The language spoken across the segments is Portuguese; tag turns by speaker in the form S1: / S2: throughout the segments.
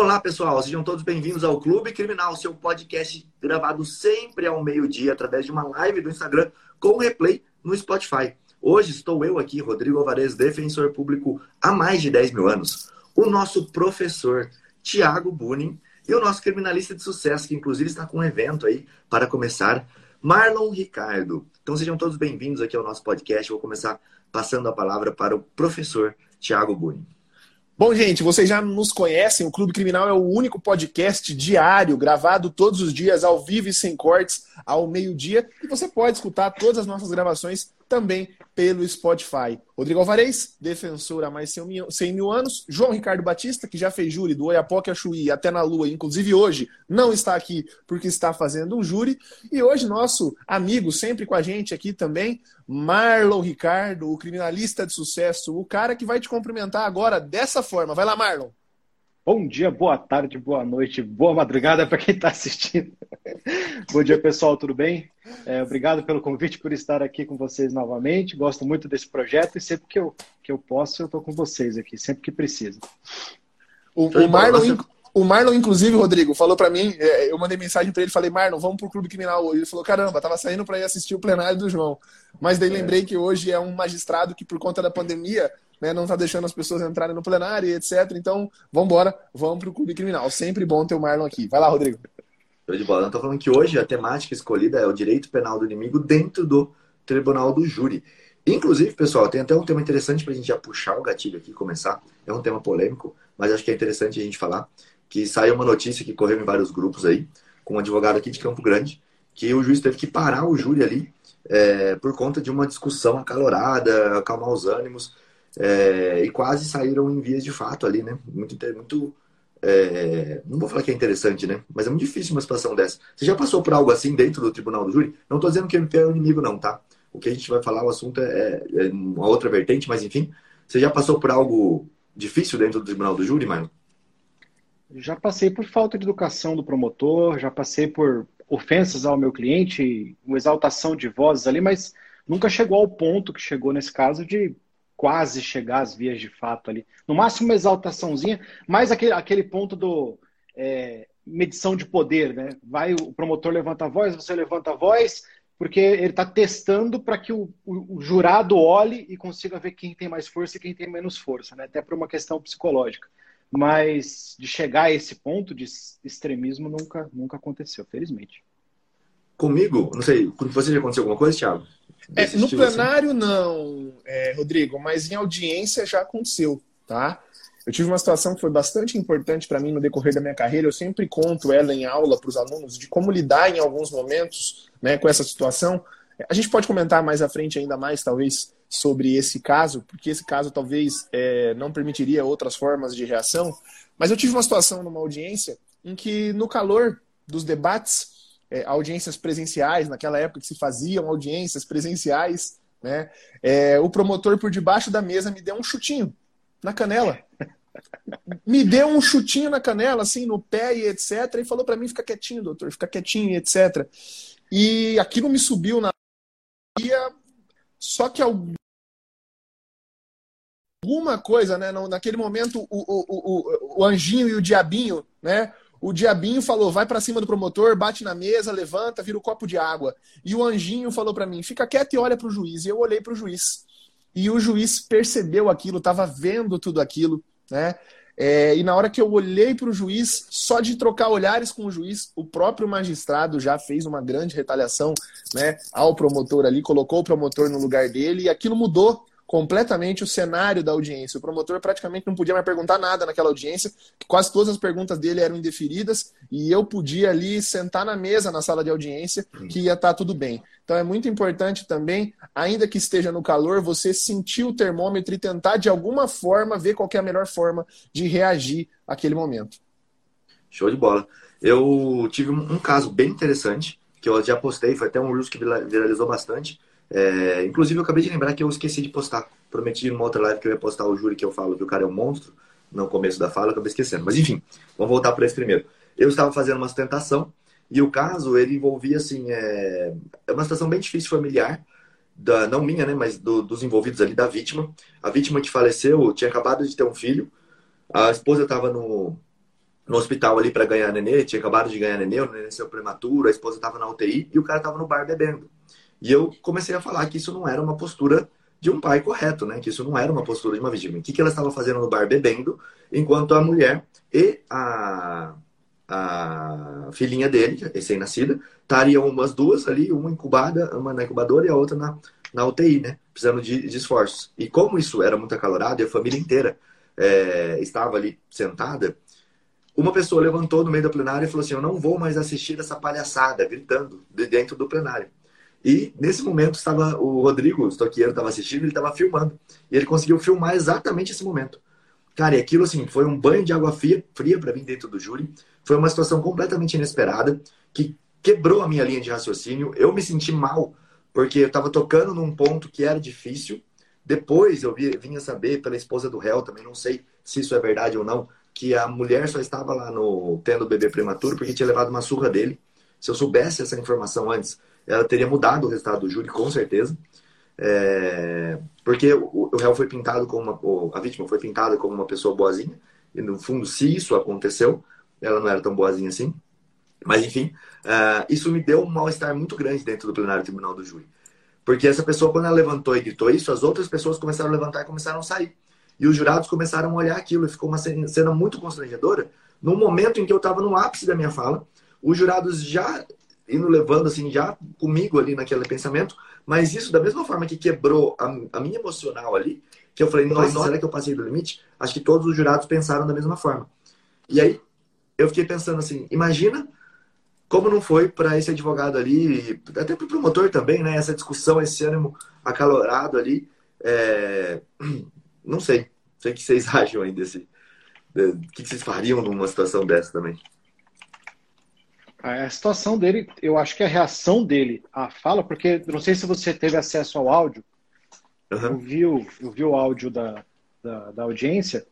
S1: Olá, pessoal, sejam todos bem-vindos ao Clube Criminal, seu podcast gravado sempre ao meio-dia através de uma live do Instagram com replay no Spotify. Hoje estou eu aqui, Rodrigo Alvarez, defensor público há mais de 10 mil anos, o nosso professor Tiago Bunin e o nosso criminalista de sucesso, que inclusive está com um evento aí para começar, Marlon Ricardo. Então sejam todos bem-vindos aqui ao nosso podcast. vou começar passando a palavra para o professor Tiago Bunin.
S2: Bom, gente, vocês já nos conhecem. O Clube Criminal é o único podcast diário, gravado todos os dias, ao vivo e sem cortes, ao meio-dia. E você pode escutar todas as nossas gravações também pelo Spotify. Rodrigo Alvarez, defensor há mais de 100 mil anos. João Ricardo Batista, que já fez júri do Oiapoque a Chuí até na Lua, inclusive hoje não está aqui porque está fazendo um júri. E hoje nosso amigo, sempre com a gente aqui também, Marlon Ricardo, o criminalista de sucesso, o cara que vai te cumprimentar agora dessa forma. Vai lá, Marlon.
S3: Bom dia, boa tarde, boa noite, boa madrugada para quem está assistindo. Bom dia, pessoal, tudo bem? É, obrigado pelo convite, por estar aqui com vocês novamente. Gosto muito desse projeto e sempre que eu, que eu posso, eu estou com vocês aqui, sempre que precisa.
S2: O, o, Marlon, o Marlon, inclusive, Rodrigo, falou para mim, é, eu mandei mensagem para ele, falei, Marlon, vamos pro Clube Criminal hoje. Ele falou, caramba, tava saindo para ir assistir o plenário do João. Mas daí é. lembrei que hoje é um magistrado que, por conta da pandemia, né, não está deixando as pessoas entrarem no plenário, etc. Então, vamos embora, vamos para o Clube Criminal. Sempre bom ter o Marlon aqui. Vai lá, Rodrigo.
S1: Show de bola. Estou falando que hoje a temática escolhida é o direito penal do inimigo dentro do tribunal do júri. Inclusive, pessoal, tem até um tema interessante para a gente já puxar o gatilho aqui começar. É um tema polêmico, mas acho que é interessante a gente falar. Que saiu uma notícia que correu em vários grupos aí, com um advogado aqui de Campo Grande, que o juiz teve que parar o júri ali é, por conta de uma discussão acalorada, acalmar os ânimos, é, e quase saíram em vias de fato ali, né? Muito, muito é, não vou falar que é interessante, né? Mas é muito difícil uma situação dessa. Você já passou por algo assim dentro do tribunal do júri? Não estou dizendo que MP é o inimigo, não, tá? O que a gente vai falar, o assunto é, é uma outra vertente, mas enfim. Você já passou por algo difícil dentro do tribunal do júri, Marlon?
S3: Já passei por falta de educação do promotor, já passei por ofensas ao meu cliente, uma exaltação de vozes ali, mas nunca chegou ao ponto que chegou nesse caso de quase chegar às vias de fato ali. No máximo uma exaltaçãozinha, mas aquele, aquele ponto do é, medição de poder, né? Vai o promotor levanta a voz, você levanta a voz, porque ele está testando para que o, o, o, jurado olhe e consiga ver quem tem mais força e quem tem menos força, né? Até por uma questão psicológica. Mas de chegar a esse ponto de extremismo nunca, nunca aconteceu, felizmente.
S1: Comigo, não sei, com você já aconteceu alguma coisa, Thiago?
S2: É, no assim? plenário, assim? não, é, Rodrigo, mas em audiência já aconteceu, tá? Eu tive uma situação que foi bastante importante para mim no decorrer da minha carreira. Eu sempre conto ela em aula para os alunos de como lidar em alguns momentos né, com essa situação. A gente pode comentar mais à frente ainda mais, talvez, sobre esse caso, porque esse caso talvez é, não permitiria outras formas de reação. Mas eu tive uma situação numa audiência em que, no calor dos debates, é, audiências presenciais, naquela época que se faziam audiências presenciais, né? É, o promotor por debaixo da mesa me deu um chutinho na canela. me deu um chutinho na canela, assim, no pé e etc. E falou para mim: fica quietinho, doutor, fica quietinho e etc. E aquilo me subiu na. Só que alguma coisa, né? Naquele momento, o, o, o, o anjinho e o diabinho, né? O diabinho falou: vai para cima do promotor, bate na mesa, levanta, vira o um copo de água. E o anjinho falou para mim: fica quieto e olha para o juiz. E eu olhei para o juiz. E o juiz percebeu aquilo, estava vendo tudo aquilo, né? É, e na hora que eu olhei para o juiz, só de trocar olhares com o juiz, o próprio magistrado já fez uma grande retaliação né, ao promotor ali, colocou o promotor no lugar dele e aquilo mudou completamente o cenário da audiência. O promotor praticamente não podia mais perguntar nada naquela audiência, quase todas as perguntas dele eram indeferidas, e eu podia ali sentar na mesa na sala de audiência que ia estar tá tudo bem. Então é muito importante também, ainda que esteja no calor, você sentir o termômetro e tentar de alguma forma ver qual é a melhor forma de reagir àquele momento.
S1: Show de bola. Eu tive um caso bem interessante, que eu já postei, foi até um uso que viralizou bastante, é, inclusive, eu acabei de lembrar que eu esqueci de postar. Prometi numa outra live que eu ia postar o júri que eu falo que o cara é um monstro. No começo da fala, eu acabei esquecendo. Mas enfim, vamos voltar para esse primeiro. Eu estava fazendo uma sustentação e o caso ele envolvia assim é, é uma situação bem difícil familiar, da, não minha, né, mas do, dos envolvidos ali da vítima. A vítima que faleceu tinha acabado de ter um filho. A esposa estava no no hospital ali para ganhar nenê, tinha acabado de ganhar nenê, o nenê nasceu prematuro, a esposa estava na UTI e o cara estava no bar bebendo. E eu comecei a falar que isso não era uma postura de um pai correto, né? Que isso não era uma postura de uma vítima. O que, que ela estava fazendo no bar bebendo, enquanto a mulher e a, a filhinha dele, recém-nascida, estariam umas duas ali, uma incubada, uma na incubadora e a outra na, na UTI, né? Precisando de, de esforços. E como isso era muito acalorado e a família inteira é, estava ali sentada, uma pessoa levantou no meio da plenária e falou assim: Eu não vou mais assistir essa palhaçada, gritando de dentro do plenário. E nesse momento estava o Rodrigo, o estoqueiro, estava assistindo, ele estava filmando. E ele conseguiu filmar exatamente esse momento. Cara, e aquilo assim, foi um banho de água fria, fria para mim dentro do júri. Foi uma situação completamente inesperada, que quebrou a minha linha de raciocínio. Eu me senti mal, porque eu estava tocando num ponto que era difícil. Depois eu vi, vinha saber pela esposa do réu, também não sei se isso é verdade ou não, que a mulher só estava lá no tendo bebê prematuro porque tinha levado uma surra dele. Se eu soubesse essa informação antes, ela teria mudado o resultado do júri, com certeza. É, porque o, o réu foi pintado como uma. A vítima foi pintada como uma pessoa boazinha. E no fundo, se isso aconteceu, ela não era tão boazinha assim. Mas enfim, uh, isso me deu um mal-estar muito grande dentro do plenário tribunal do júri. Porque essa pessoa, quando ela levantou e gritou isso, as outras pessoas começaram a levantar e começaram a sair. E os jurados começaram a olhar aquilo. E ficou uma cena muito constrangedora. No momento em que eu estava no ápice da minha fala, os jurados já indo levando assim já comigo ali naquele pensamento, mas isso da mesma forma que quebrou a, a minha emocional ali, que eu falei, nossa, será que eu passei do limite? Acho que todos os jurados pensaram da mesma forma. E aí eu fiquei pensando assim, imagina como não foi para esse advogado ali, até para o promotor também, né? Essa discussão, esse ânimo acalorado ali. É... Não sei. Não sei o que vocês acham aí desse. O que vocês fariam numa situação dessa também?
S3: A situação dele, eu acho que a reação dele à fala, porque não sei se você teve acesso ao áudio, uhum. eu, vi o, eu vi o áudio da, da, da audiência,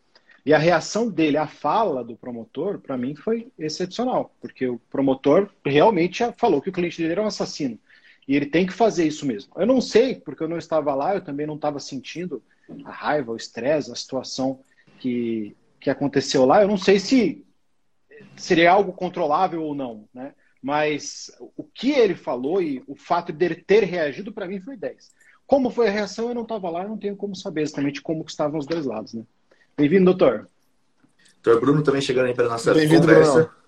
S3: e a reação dele à fala do promotor, para mim, foi excepcional, porque o promotor realmente falou que o cliente dele era um assassino. E ele tem que fazer isso mesmo. Eu não sei, porque eu não estava lá, eu também não estava sentindo a raiva, o estresse, a situação que, que aconteceu lá. Eu não sei se seria algo controlável ou não, né? Mas o que ele falou e o fato dele ter reagido para mim foi 10. Como foi a reação, eu não estava lá, eu não tenho como saber exatamente como estavam os dois lados, né? Bem-vindo, doutor.
S1: Doutor Bruno também chegando aí para a nossa conversa. Bruno.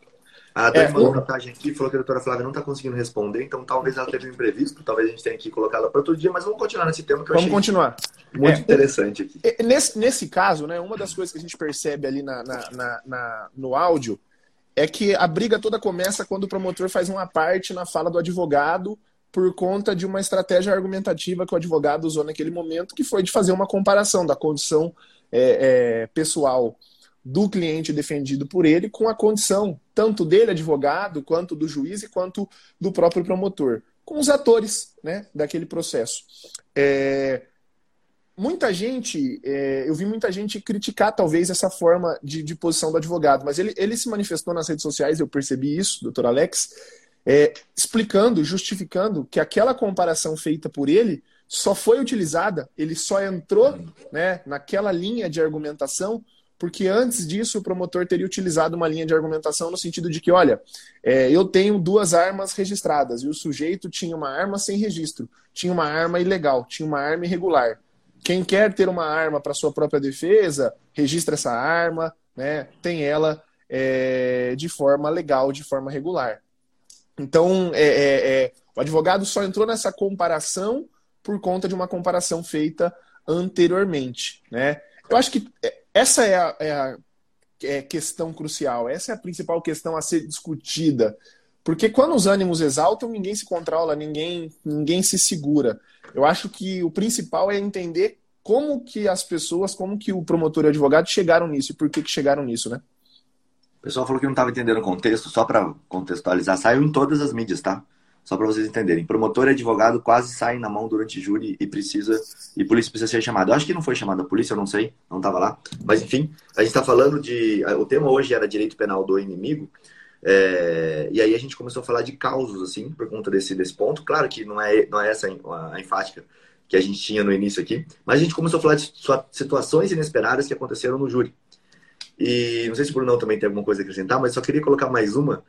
S1: A doutora é, mandou mensagem aqui, falou que a doutora Flávia não está conseguindo responder, então talvez ela teve um imprevisto, talvez a gente tenha que colocá-la para outro dia, mas vamos continuar nesse tema que eu
S2: vamos achei continuar.
S1: muito é, interessante aqui.
S2: Nesse, nesse caso, né, uma das coisas que a gente percebe ali na, na, na, na no áudio é que a briga toda começa quando o promotor faz uma parte na fala do advogado por conta de uma estratégia argumentativa que o advogado usou naquele momento, que foi de fazer uma comparação da condição é, é, pessoal do cliente defendido por ele com a condição tanto dele, advogado, quanto do juiz e quanto do próprio promotor, com os atores né, daquele processo. É, muita gente, é, eu vi muita gente criticar talvez essa forma de, de, posição do advogado, mas ele, ele se manifestou nas redes sociais, eu percebi isso, doutor Alex, é, explicando, justificando que aquela comparação feita por ele só foi utilizada, ele só entrou né, naquela linha de argumentação porque antes disso o promotor teria utilizado uma linha de argumentação no sentido de que, olha, é, eu tenho duas armas registradas e o sujeito tinha uma arma sem registro, tinha uma arma ilegal, tinha uma arma irregular. Quem quer ter uma arma para sua própria defesa, registra essa arma, né, tem ela é, de forma legal, de forma regular. Então, é, é, é, o advogado só entrou nessa comparação por conta de uma comparação feita anteriormente. Né? Eu acho que essa é a, é a é questão crucial, essa é a principal questão a ser discutida. Porque quando os ânimos exaltam, ninguém se controla, ninguém, ninguém se segura. Eu acho que o principal é entender como que as pessoas, como que o promotor e o advogado chegaram nisso e por que, que chegaram nisso, né?
S1: O pessoal falou que não estava entendendo o contexto, só para contextualizar, saiu em todas as mídias, tá? Só para vocês entenderem. Promotor e advogado quase saem na mão durante júri e precisa e polícia precisa ser chamada. Eu acho que não foi chamada a polícia, eu não sei, não estava lá. Mas enfim, a gente está falando de. O tema hoje era direito penal do inimigo. É, e aí a gente começou a falar de causos, assim, por conta desse, desse ponto. Claro que não é, não é essa a enfática que a gente tinha no início aqui, mas a gente começou a falar de situações inesperadas que aconteceram no júri. E não sei se o Brunão também tem alguma coisa a acrescentar, mas só queria colocar mais uma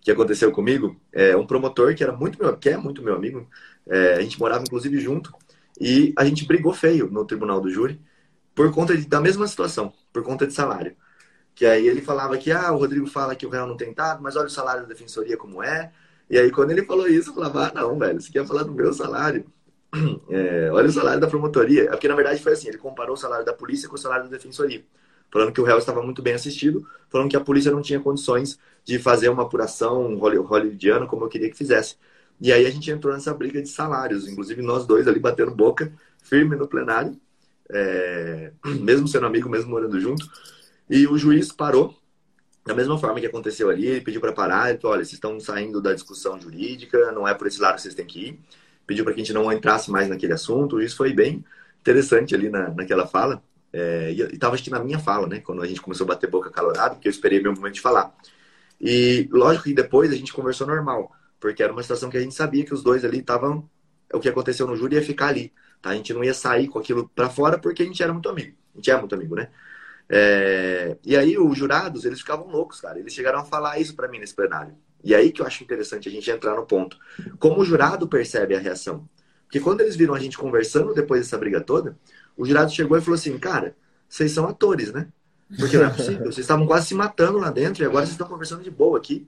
S1: que aconteceu comigo. É um promotor que era muito meu, que é muito meu amigo. É, a gente morava inclusive junto e a gente brigou feio no tribunal do júri por conta de, da mesma situação, por conta de salário. Que aí ele falava que ah, o Rodrigo fala que o réu não tem dado, mas olha o salário da defensoria como é. E aí quando ele falou isso, eu falava, ah, não, velho, você quer falar do meu salário? É, olha o salário da promotoria. É porque na verdade foi assim, ele comparou o salário da polícia com o salário da defensoria. Falando que o réu estava muito bem assistido, falando que a polícia não tinha condições de fazer uma apuração hollywoodiana como eu queria que fizesse. E aí a gente entrou nessa briga de salários, inclusive nós dois ali batendo boca, firme no plenário, é... mesmo sendo amigo, mesmo morando junto. E o juiz parou, da mesma forma que aconteceu ali, ele pediu para parar, ele falou, olha, vocês estão saindo da discussão jurídica, não é por esse lado que vocês têm que ir. Pediu para que a gente não entrasse mais naquele assunto, isso foi bem interessante ali na, naquela fala. É, e estava acho que na minha fala, né? Quando a gente começou a bater boca calorado, porque eu esperei meu momento de falar. E lógico que depois a gente conversou normal, porque era uma situação que a gente sabia que os dois ali estavam. O que aconteceu no júri ia ficar ali. Tá? A gente não ia sair com aquilo para fora porque a gente era muito amigo. A gente é muito amigo, né? É... E aí os jurados, eles ficavam loucos, cara. Eles chegaram a falar isso para mim nesse plenário. E aí que eu acho interessante a gente entrar no ponto. Como o jurado percebe a reação? Porque quando eles viram a gente conversando depois dessa briga toda, o jurado chegou e falou assim, cara, vocês são atores, né? Porque não é possível. Vocês estavam quase se matando lá dentro e agora vocês estão conversando de boa aqui.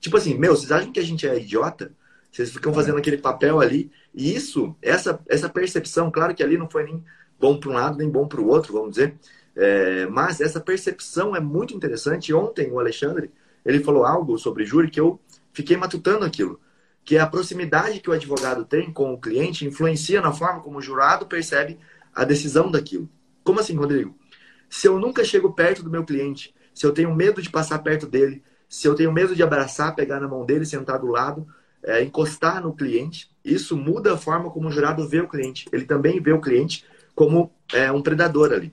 S1: Tipo assim, meu, vocês acham que a gente é idiota? Vocês ficam fazendo aquele papel ali. E isso, essa, essa percepção, claro que ali não foi nem bom para um lado, nem bom para o outro, vamos dizer. É, mas essa percepção é muito interessante. Ontem o Alexandre, ele falou algo sobre júri que eu fiquei matutando aquilo. Que é a proximidade que o advogado tem com o cliente influencia na forma como o jurado percebe a decisão daquilo. Como assim, Rodrigo? Se eu nunca chego perto do meu cliente, se eu tenho medo de passar perto dele, se eu tenho medo de abraçar, pegar na mão dele, sentar do lado, é, encostar no cliente, isso muda a forma como o jurado vê o cliente. Ele também vê o cliente como é, um predador ali.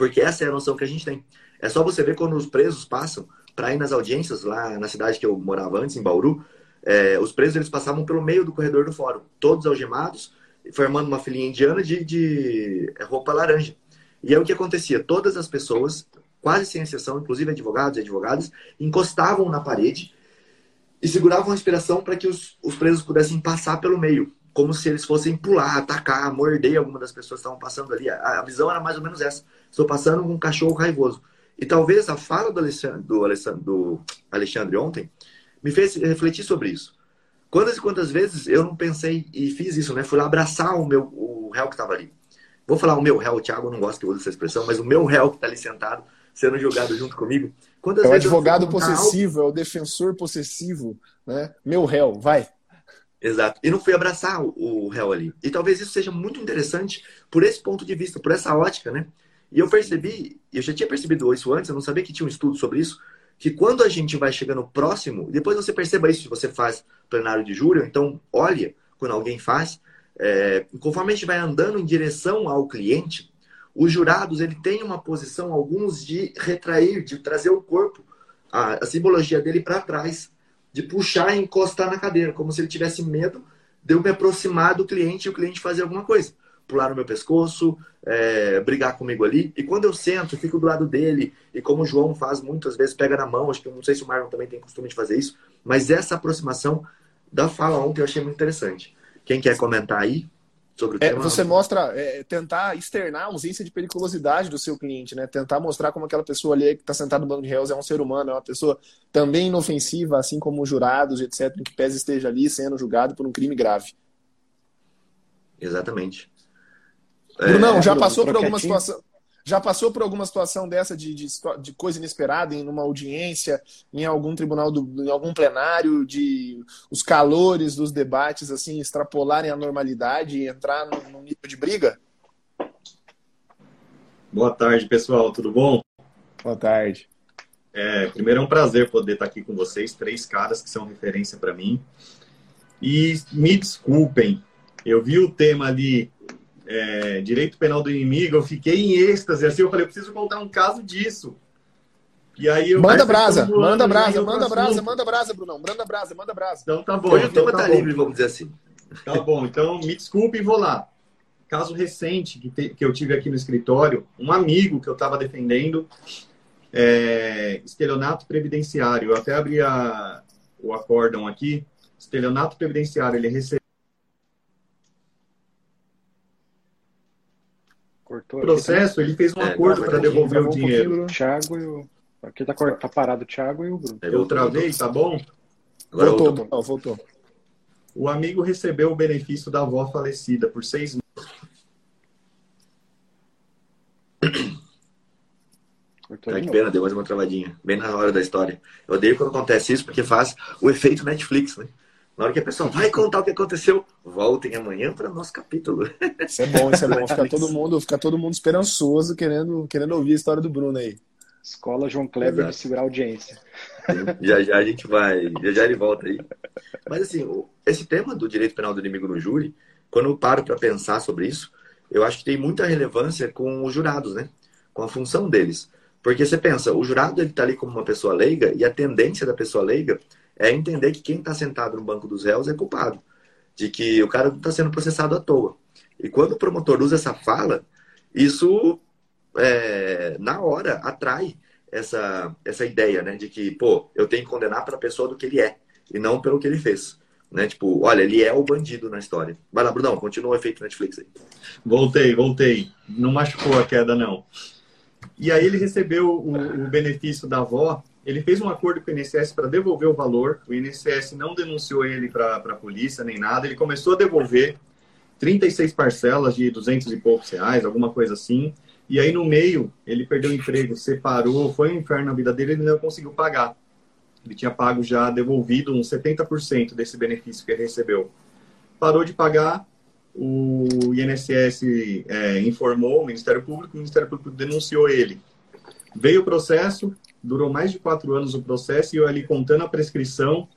S1: Porque essa é a noção que a gente tem. É só você ver quando os presos passam para ir nas audiências, lá na cidade que eu morava antes, em Bauru, é, os presos eles passavam pelo meio do corredor do fórum, todos algemados, formando uma filinha indiana de, de roupa laranja. E aí o que acontecia? Todas as pessoas, quase sem exceção, inclusive advogados e advogadas, encostavam na parede e seguravam a respiração para que os, os presos pudessem passar pelo meio, como se eles fossem pular, atacar, morder alguma das pessoas que estavam passando ali. A, a visão era mais ou menos essa. Estou passando com um cachorro raivoso. E talvez a fala do Alexandre, do Alexandre, do Alexandre ontem me fez refletir sobre isso. Quantas e quantas vezes eu não pensei e fiz isso, né? Fui lá abraçar o meu o réu que estava ali. Vou falar o meu réu, o Thiago não gosta que eu use essa expressão, mas o meu réu que está ali sentado, sendo julgado junto comigo.
S2: Quantas é o advogado possessivo, é o defensor possessivo, né? Meu réu, vai.
S1: Exato. E não fui abraçar o, réu ali. E talvez isso seja muito interessante por esse ponto de vista, por essa ótica, né? E eu percebi, eu já tinha percebido isso antes, eu não sabia que tinha um estudo sobre isso, que quando a gente vai chegando próximo, depois você perceba isso se você faz plenário de júri, então olha quando alguém faz, é, conforme a gente vai andando em direção ao cliente, os jurados ele tem uma posição, alguns, de retrair, de trazer o corpo, a, a simbologia dele para trás, de puxar e encostar na cadeira, como se ele tivesse medo de eu me aproximar do cliente e o cliente fazer alguma coisa. Pular no meu pescoço, é, brigar comigo ali. E quando eu sento, fico do lado dele, e como o João faz muitas vezes, pega na mão, acho que não sei se o Marlon também tem costume de fazer isso, mas essa aproximação da fala ontem eu achei muito interessante. Quem quer comentar aí sobre o
S2: é,
S1: tema?
S2: Você mostra, é, tentar externar a ausência de periculosidade do seu cliente, né? Tentar mostrar como aquela pessoa ali que está sentada no banco de réus é um ser humano, é uma pessoa também inofensiva, assim como os jurados, etc., em que pese esteja ali sendo julgado por um crime grave.
S1: Exatamente.
S2: Brunão, é, já passou por alguma situação já passou por alguma situação dessa de, de, de, coisa inesperada em uma audiência, em algum tribunal, do, em algum plenário, de os calores dos debates assim extrapolarem a normalidade e entrar num, num nível de briga?
S4: Boa tarde, pessoal. Tudo bom?
S2: Boa tarde.
S4: É, primeiro é um prazer poder estar aqui com vocês, três caras que são referência para mim. E me desculpem, eu vi o tema ali é, direito penal do inimigo, eu fiquei em êxtase, assim, eu falei, eu preciso contar um caso disso.
S2: E aí eu manda brasa, manda brasa, manda brasa, manda brasa, Brunão, manda brasa, manda brasa.
S4: Então tá bom.
S1: Hoje
S4: então,
S1: o tema
S4: tá,
S1: tá livre, vamos dizer assim.
S4: Tá bom, então me desculpe e vou lá. Caso recente que, te, que eu tive aqui no escritório, um amigo que eu estava defendendo, é, estelionato previdenciário. Eu até abri a, o acórdão aqui. Estelionato previdenciário, ele recebeu.
S3: Cortou
S4: O processo, ele fez um
S1: É,
S4: acordo para
S1: tá
S4: devolver o
S3: Travou um
S4: dinheiro.
S3: pouquinho o Thiago e o. Aqui tá, tá parado o Thiago e o Bruno.
S1: É,
S4: Eu travei, tá bom?
S1: Agora
S2: voltou,
S1: voltou.
S2: Bruno, voltou.
S4: O amigo recebeu o benefício da avó falecida por seis
S3: Cortou
S1: Tá,
S3: de
S1: que pena, deu mais uma travadinha. Bem na hora da história. Eu odeio quando acontece isso, porque faz o efeito Netflix, né? Na hora que a pessoa vai contar o que aconteceu, voltem amanhã para o nosso capítulo.
S2: Isso é bom, isso é bom. Fica todo mundo, fica todo mundo esperançoso querendo, querendo ouvir a história do Bruno aí.
S3: Escola João Kleber
S1: Exato.
S3: de segurar a audiência.
S1: já já a gente vai, já já ele volta aí. Mas assim, esse tema do direito penal do inimigo no júri, quando eu paro para pensar sobre isso, eu acho que tem muita relevância com os jurados, né? Com a função deles. Porque você pensa, o jurado ele está ali como uma pessoa leiga e a tendência da pessoa leiga é entender que quem está sentado no banco dos réus é culpado, de que o cara não está sendo processado à toa. E quando o promotor usa essa fala, isso é, na hora atrai essa, essa ideia, né? De que, pô, eu tenho que condenar pela pessoa do que ele é e não pelo que ele fez. Né? Tipo, olha, ele é o bandido na história. Vai lá, Brunão, continua o efeito Netflix aí.
S4: Voltei, voltei. Não machucou a queda, não. E aí ele recebeu o, o benefício da avó. Ele fez um acordo com o INSS para devolver o valor. O INSS não denunciou ele para a polícia nem nada. Ele começou a devolver 36 parcelas de 200 e poucos reais, alguma coisa assim. E aí no meio ele perdeu o emprego, separou, foi um inferno na vida dele, ele não conseguiu pagar. Ele tinha pago já, devolvido uns 70% desse benefício que ele recebeu. Parou de pagar, o INSS é, informou o Ministério Público, o Ministério Público denunciou ele. Veio o processo, durou mais de quatro anos o processo, e eu ali contando a prescrição.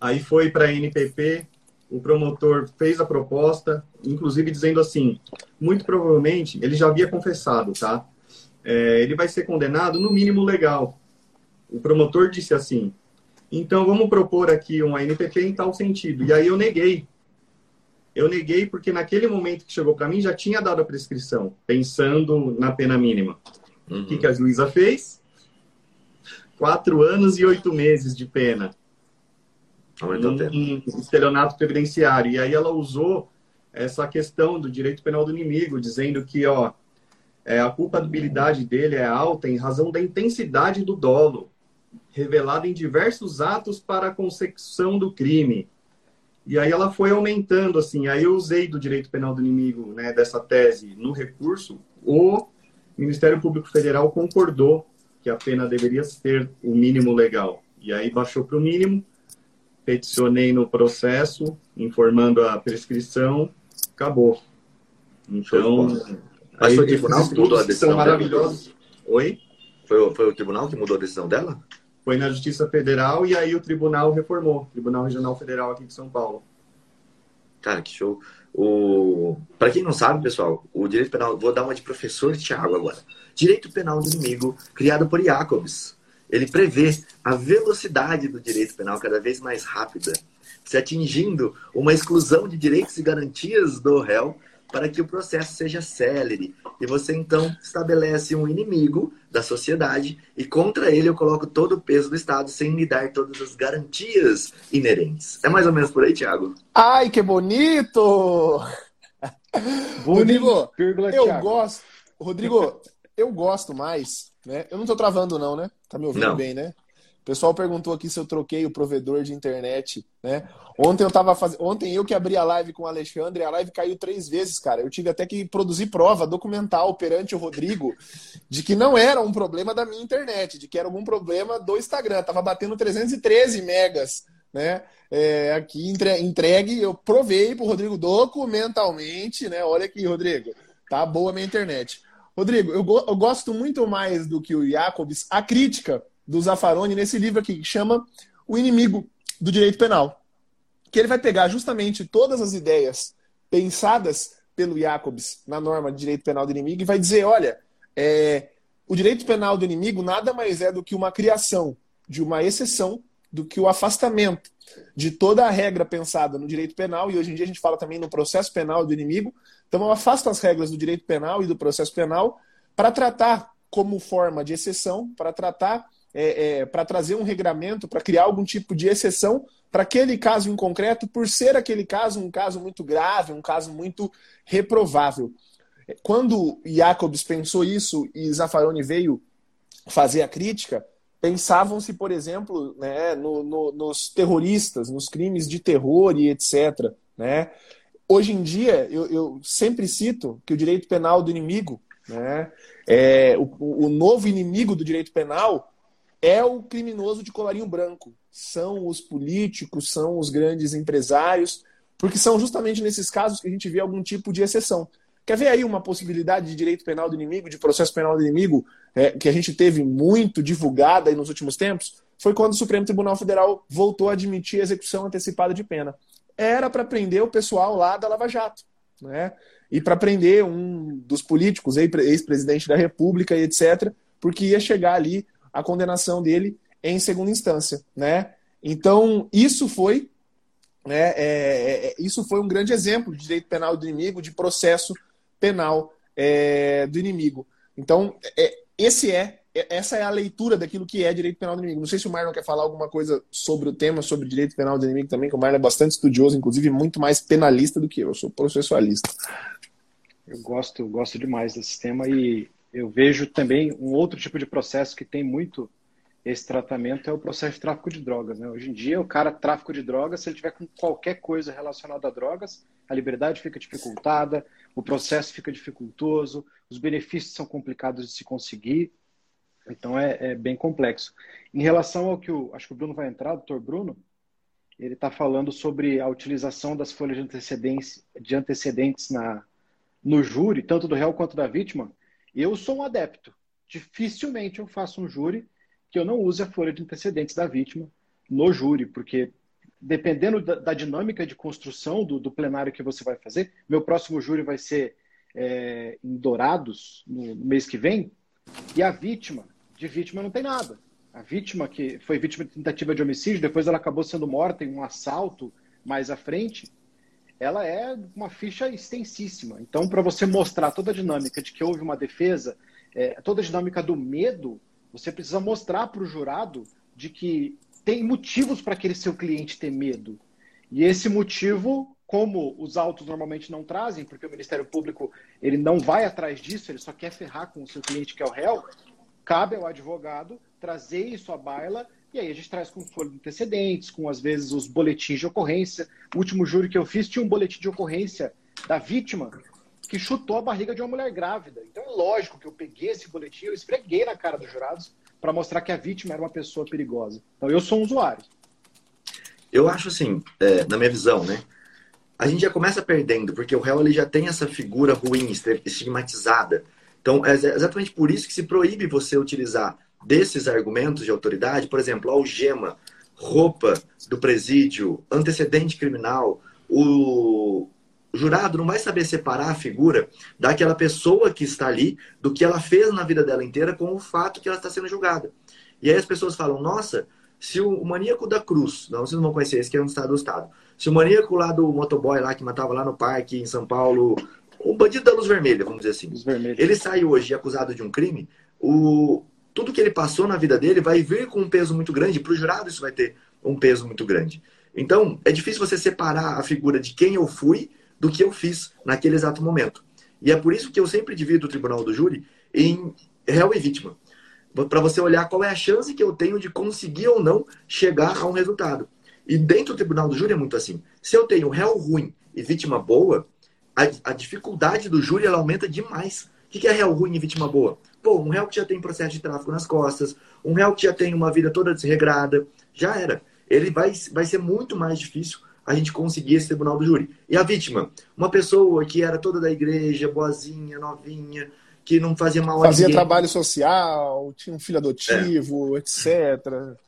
S4: Aí foi para a NPP, o promotor fez a proposta, inclusive dizendo assim: muito provavelmente, ele já havia confessado, tá? É, ele vai ser condenado no mínimo legal. O promotor disse assim: então vamos propor aqui uma NPP em tal sentido. E aí eu neguei. Eu neguei porque naquele momento que chegou para mim já tinha dado a prescrição, pensando na pena mínima.
S1: Uhum.
S4: O que, que a juíza fez? Quatro anos e oito meses de pena
S1: Aumentou o tempo.
S4: em estelionato previdenciário. E aí ela usou essa questão do direito penal do inimigo, dizendo que ó, é, a culpabilidade dele é alta em razão da intensidade do dolo, revelada em diversos atos para a consecução do crime. E aí ela foi aumentando, assim, aí eu usei do direito penal do inimigo, né, dessa tese no recurso, o Ministério Público Federal concordou que a pena deveria ser o mínimo legal. E aí baixou para o mínimo, peticionei no processo, informando a prescrição, acabou. Então,
S1: Mas foi o tribunal que mudou a decisão
S4: são
S1: dela?
S4: maravilhosos. Oi?
S1: Foi, o- foi o tribunal que mudou a decisão dela?
S4: Foi na Justiça Federal e aí o tribunal reformou, Tribunal Regional Federal aqui de São Paulo.
S1: Cara, que show. O... Para quem não sabe, pessoal, o direito penal, vou dar uma de professor Tiago agora. Direito penal do inimigo, criado por Jacobs. Ele prevê a velocidade do direito penal cada vez mais rápida, se atingindo uma exclusão de direitos e garantias do réu para que o processo seja célere. E você então estabelece um inimigo da sociedade e contra ele eu coloco todo o peso do Estado sem lhe dar todas as garantias inerentes. É mais ou menos por aí, Tiago?
S2: Ai, que bonito! Rodrigo, eu
S3: Thiago.
S2: gosto. Rodrigo, eu gosto mais, né? Eu não tô travando, não, né? Tá me ouvindo
S1: Não.
S2: bem, né? O pessoal perguntou aqui se eu troquei o provedor de internet, né? Ontem eu tava fazendo. Ontem eu que abri a live com o Alexandre, a live caiu três vezes, cara. Eu tive até que produzir prova documental perante o Rodrigo de que não era um problema da minha internet, de que era algum problema do Instagram. Tava batendo 313 megas, né? É, aqui entre- entregue, eu provei pro Rodrigo documentalmente, né? Olha aqui, Rodrigo, tá boa a minha internet. Rodrigo, eu, go- eu gosto muito mais do que o Jacobs, a crítica do Zaffaroni nesse livro aqui, que chama O Inimigo do Direito Penal. Que ele vai pegar justamente todas as ideias pensadas pelo Jacobs na norma de direito penal do inimigo e vai dizer: olha, é, o direito penal do inimigo nada mais é do que uma criação de uma exceção, do que o afastamento de toda a regra pensada no direito penal, e hoje em dia a gente fala também no processo penal do inimigo. Então, eu afasto as regras do direito penal e do processo penal para tratar como forma de exceção, para tratar, é, é, para trazer um regramento, para criar algum tipo de exceção para aquele caso em concreto, por ser aquele caso um caso muito grave, um caso muito reprovável. Quando Jacobs pensou isso e Zaffaroni veio fazer a crítica, pensavam-se, por exemplo, né, no, no, nos terroristas, nos crimes de terror e etc. Né? Hoje em dia, eu, eu sempre cito que o direito penal do inimigo, né, é, o, o novo inimigo do direito penal é o criminoso de colarinho branco, são os políticos, são os grandes empresários, porque são justamente nesses casos que a gente vê algum tipo de exceção. Quer ver aí uma possibilidade de direito penal do inimigo, de processo penal do inimigo, é, que a gente teve muito divulgada nos últimos tempos? Foi quando o Supremo Tribunal Federal voltou a admitir a execução antecipada de pena. Era para prender o pessoal lá da Lava Jato, né? E para prender um dos políticos, ex-presidente da República e etc., porque ia chegar ali a condenação dele em segunda instância, né? Então isso foi, né? É, é, é, isso foi um grande exemplo de direito penal do inimigo, de processo penal é, do inimigo. Então é, esse é essa é a leitura daquilo que é direito penal do inimigo. Não sei se o Marlon quer falar alguma coisa sobre o tema, sobre direito penal do inimigo também, que o Marlon é bastante estudioso, inclusive muito mais penalista do que eu. Eu sou processualista.
S3: Eu gosto, gosto demais desse tema e eu vejo também um outro tipo de processo que tem muito esse tratamento é o processo de tráfico de drogas. Né? Hoje em dia, o cara tráfico de drogas, se ele tiver com qualquer coisa relacionada a drogas, a liberdade fica dificultada, o processo fica dificultoso, os benefícios são complicados de se conseguir. Então é, é bem complexo. Em relação ao que o, acho que o Bruno vai entrar, doutor Bruno, ele está falando sobre a utilização das folhas de antecedentes, de antecedentes na, no júri, tanto do réu quanto da vítima. Eu sou um adepto. Dificilmente eu faço um júri que eu não use a folha de antecedentes da vítima no júri, porque dependendo da, da dinâmica de construção do, do, plenário que você vai fazer, meu próximo júri vai ser é, em Dourados, no mês que vem, e a vítima, de vítima não tem nada. A vítima que foi vítima de tentativa de homicídio, depois ela acabou sendo morta em um assalto mais à frente, ela é uma ficha extensíssima. Então, para você mostrar toda a dinâmica de que houve uma defesa, é, toda a dinâmica do medo, você precisa mostrar para o jurado de que tem motivos para aquele seu cliente ter medo. E esse motivo, como os autos normalmente não trazem, porque o Ministério Público ele não vai atrás disso, ele só quer ferrar com o seu cliente que é o réu, cabe ao advogado trazer isso à baila e aí a gente traz com folha de antecedentes, com às vezes os boletins de ocorrência. O último júri que eu fiz tinha um boletim de ocorrência da vítima que chutou a barriga de uma mulher grávida. Então é lógico que eu peguei esse boletim, eu esfreguei na cara dos jurados para mostrar que a vítima era uma pessoa perigosa. Então eu sou um usuário.
S1: Eu acho assim, é, na minha visão, né? A gente já começa perdendo, porque o réu ele já tem essa figura ruim, estigmatizada. Então é exatamente por isso que se proíbe você utilizar desses argumentos de autoridade, por exemplo, algema, roupa do presídio, antecedente criminal, o, jurado não vai saber separar a figura daquela pessoa que está ali, do que ela fez na vida dela inteira com o fato que ela está sendo julgada. E aí as pessoas falam, nossa, se o maníaco da Cruz, não, vocês não vão conhecer, esse que é um estado do estado. Se o maníaco lá do motoboy lá que matava lá no parque em São Paulo, o bandido da luz vermelha, vamos dizer assim. Ele sai hoje acusado de um crime, o tudo que ele passou na vida dele vai vir com um peso muito grande, para o jurado isso vai ter um peso muito grande. Então, é difícil você separar a figura de quem eu fui do que eu fiz naquele exato momento. E é por isso que eu sempre divido o tribunal do júri em réu e vítima. Para você olhar qual é a chance que eu tenho de conseguir ou não chegar a um resultado. E dentro do tribunal do júri é muito assim. Se eu tenho réu ruim e vítima boa, a, a dificuldade do júri ela aumenta demais. O que é réu ruim e vítima boa? Pô, um réu que já tem processo de tráfico nas costas, um réu que já tem uma vida toda desregrada, já era. Ele vai, vai ser muito mais difícil a gente conseguir esse tribunal do júri. E a vítima? Uma pessoa que era toda da igreja, boazinha, novinha, que não fazia mal
S2: a Fazia trabalho social, tinha um filho adotivo, é. etc.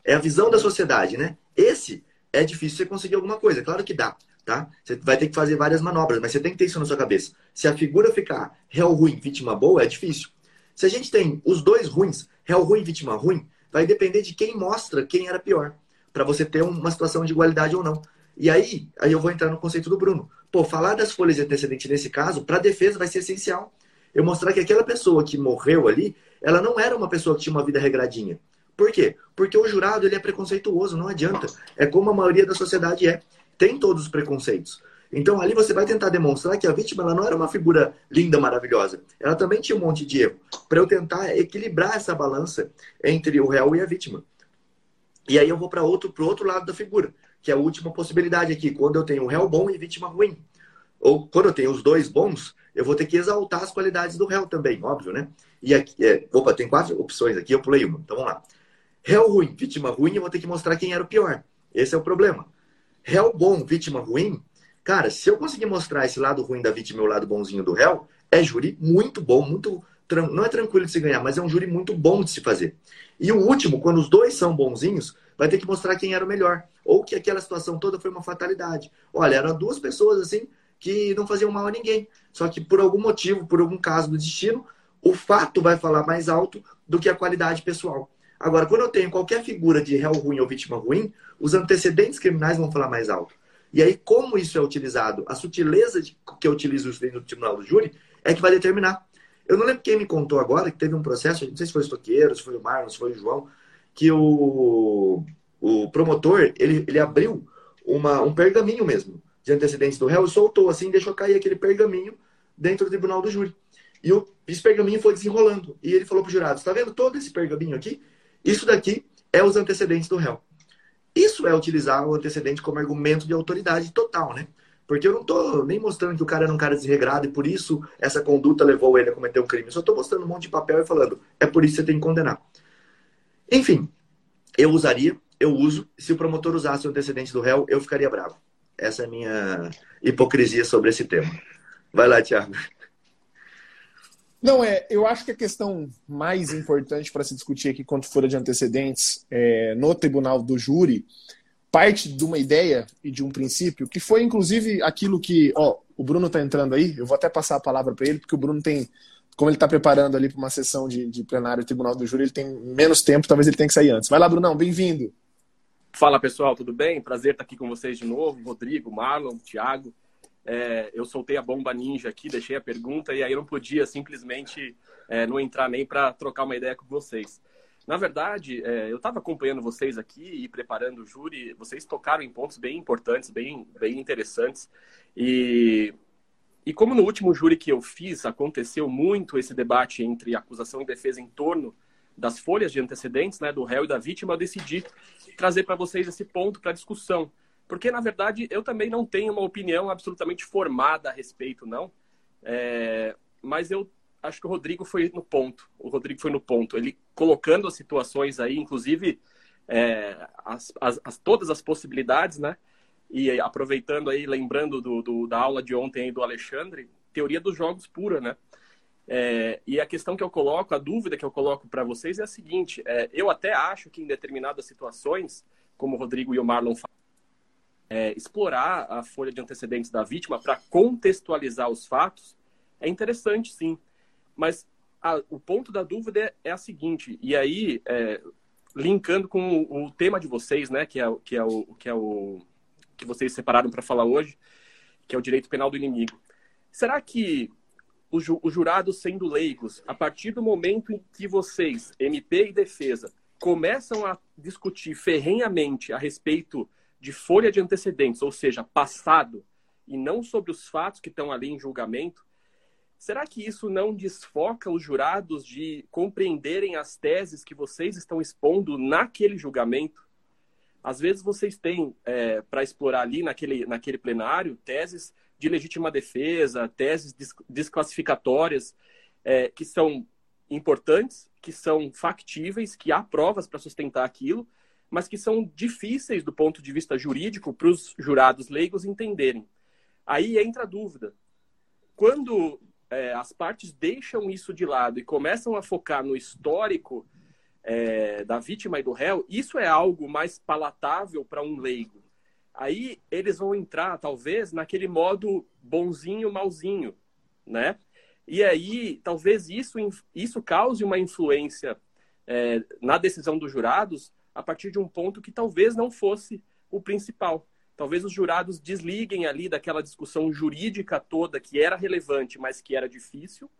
S1: É a visão da sociedade, né? Esse é difícil você conseguir alguma coisa. Claro que dá, tá? Você vai ter que fazer várias manobras, mas você tem que ter isso na sua cabeça. Se a figura ficar réu ruim, vítima boa, é difícil. Se a gente tem os dois ruins, réu ruim, vítima ruim, vai depender de quem mostra quem era pior, para você ter uma situação de igualdade ou não. E aí, aí eu vou entrar no conceito do Bruno. Pô, falar das folhas de antecedente nesse caso, para defesa vai ser essencial. eu mostrar que aquela pessoa que morreu ali, ela não era uma pessoa que tinha uma vida regradinha. Por quê? Porque o jurado ele é preconceituoso, não adianta. É como a maioria da sociedade é. Tem todos os preconceitos. Então ali você vai tentar demonstrar que a vítima ela não era uma figura linda, maravilhosa. Ela também tinha um monte de erro. Para eu tentar equilibrar essa balança entre o réu e a vítima. E aí eu vou para outro, pro outro lado da figura, que é a última possibilidade aqui, quando eu tenho um réu bom e vítima ruim. Ou quando eu tenho os dois bons, eu vou ter que exaltar as qualidades do réu também, óbvio, né? E aqui, é, opa, tem quatro opções aqui, eu pulei uma. Então vamos lá. Réu ruim, vítima ruim, eu vou ter que mostrar quem era o pior. Esse é o problema. Réu bom, vítima ruim, cara, se eu conseguir mostrar esse lado ruim da vítima e o lado bonzinho do réu, é júri muito bom, muito não é tranquilo de se ganhar, mas é um júri muito bom de se fazer. E o último, quando os dois são bonzinhos, vai ter que mostrar quem era o melhor. Ou que aquela situação toda foi uma fatalidade. Olha, eram duas pessoas assim que não faziam mal a ninguém. Só que por algum motivo, por algum caso do destino, o fato vai falar mais alto do que a qualidade pessoal. Agora, quando eu tenho qualquer figura de réu ruim ou vítima ruim, os antecedentes criminais vão falar mais alto. E aí, como isso é utilizado, a sutileza que eu utilizo no tribunal do júri é que vai determinar. Eu não lembro quem me contou agora que teve um processo, não sei se foi o Estoqueiro, se foi o Marlon, se foi o João, que o, o promotor, ele, ele abriu uma, um pergaminho mesmo de antecedentes do réu e soltou assim, deixou cair aquele pergaminho dentro do tribunal do júri. E o, esse pergaminho foi desenrolando. E ele falou para o jurado, está vendo todo esse pergaminho aqui? Isso daqui é os antecedentes do réu. Isso é utilizar o antecedente como argumento de autoridade total, né? Porque eu não estou nem mostrando que o cara era um cara desregrado e por isso essa conduta levou ele a cometer um crime. Eu só estou mostrando um monte de papel e falando, é por isso que você tem que condenar. Enfim, eu usaria, eu uso. Se o promotor usasse o antecedente do réu, eu ficaria bravo. Essa é a minha hipocrisia sobre esse tema. Vai lá, Thiago.
S2: Não, é, eu acho que a questão mais importante para se discutir aqui quanto for de antecedentes é, no tribunal do júri parte de uma ideia e de um princípio que foi inclusive aquilo que, ó, o Bruno está entrando aí, eu vou até passar a palavra para ele, porque o Bruno tem, como ele está preparando ali para uma sessão de, de plenário do Tribunal do Júri, ele tem menos tempo, talvez ele tenha que sair antes. Vai lá, Brunão, bem-vindo.
S5: Fala pessoal, tudo bem? Prazer estar aqui com vocês de novo, Rodrigo, Marlon, Thiago. É, eu soltei a bomba ninja aqui, deixei a pergunta e aí eu não podia simplesmente é, não entrar nem para trocar uma ideia com vocês. Na verdade, é, eu estava acompanhando vocês aqui e preparando o júri. Vocês tocaram em pontos bem importantes, bem, bem interessantes. E, e como no último júri que eu fiz, aconteceu muito esse debate entre acusação e defesa em torno das folhas de antecedentes, né, do réu e da vítima, eu decidi trazer para vocês esse ponto para discussão. Porque, na verdade, eu também não tenho uma opinião absolutamente formada a respeito, não. É, mas eu acho que o Rodrigo foi no ponto. O Rodrigo foi no ponto. Ele colocando as situações aí, inclusive é, as, as, as, todas as possibilidades, né? E aproveitando aí, lembrando do, do, da aula de ontem do Alexandre, teoria dos jogos pura, né? É, e a questão que eu coloco, a dúvida que eu coloco para vocês é a seguinte: é, eu até acho que em determinadas situações, como o Rodrigo e o Marlon falam, é, explorar a folha de antecedentes da vítima para contextualizar os fatos é interessante, sim. Mas a, o ponto da dúvida é, é a seguinte, e aí, é, linkando com o, o, tema de vocês, né, que é, que é, o, que é o que vocês separaram para falar hoje, que é o direito penal do inimigo. Será que os ju, jurados sendo leigos, a partir do momento em que vocês, MP e defesa, começam a discutir ferrenhamente a respeito de folha de antecedentes, ou seja, passado, e não sobre os fatos que estão ali em julgamento, Será que isso não desfoca os jurados de compreenderem as teses que vocês estão expondo naquele julgamento? Às vezes vocês têm é, para explorar ali naquele, naquele plenário teses de legítima defesa, teses desclassificatórias, é, que são importantes, que são factíveis, que há provas para sustentar aquilo, mas que são difíceis do ponto de vista jurídico para os jurados leigos entenderem. Aí entra a dúvida. Quando é, as partes deixam isso de lado e começam a focar no histórico é, da vítima e do réu, isso é algo mais palatável para um leigo. Aí eles vão entrar, talvez, naquele modo bonzinho, malzinho, né? E aí, talvez isso, isso cause uma influência é, na decisão dos jurados a partir de um ponto que talvez não fosse o principal. Talvez os jurados desliguem ali daquela discussão jurídica toda que era relevante, mas que era difícil,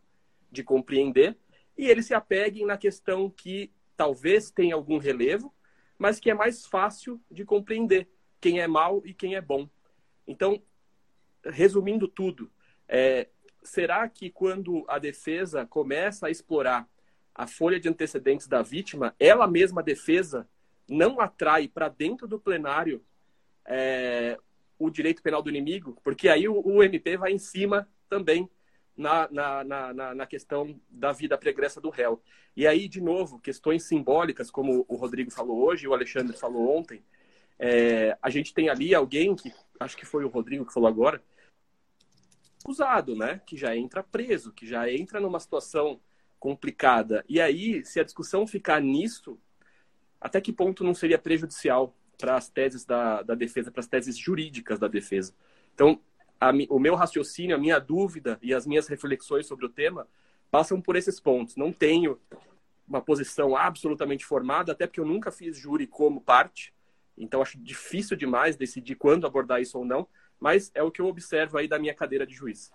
S5: de compreender e eles se apeguem na questão que talvez tenha algum relevo, mas que é mais fácil de compreender quem é mal e quem é bom. Então, resumindo tudo, é, será que quando a defesa começa a explorar a folha de antecedentes da vítima, ela mesma, defesa, não atrai para dentro do plenário é, o direito penal do inimigo? Porque aí o, o MP vai em cima também na, na, na, na, questão da vida pregressa do réu. E aí, de novo, questões simbólicas, como o Rodrigo falou hoje o Alexandre falou ontem, é, a gente tem ali alguém que, acho que foi o Rodrigo que falou agora, acusado, né? Que já entra preso, que já entra numa situação complicada. E aí, se a discussão ficar nisso, até que ponto não seria prejudicial para as teses da, da defesa, para as teses jurídicas da defesa? Então, a, o meu raciocínio, a minha dúvida e as minhas reflexões sobre o tema passam por esses pontos. Não tenho uma posição absolutamente formada, até porque eu nunca fiz júri como parte, então acho difícil demais decidir quando abordar isso ou não, mas é o que eu observo aí da minha cadeira de juiz.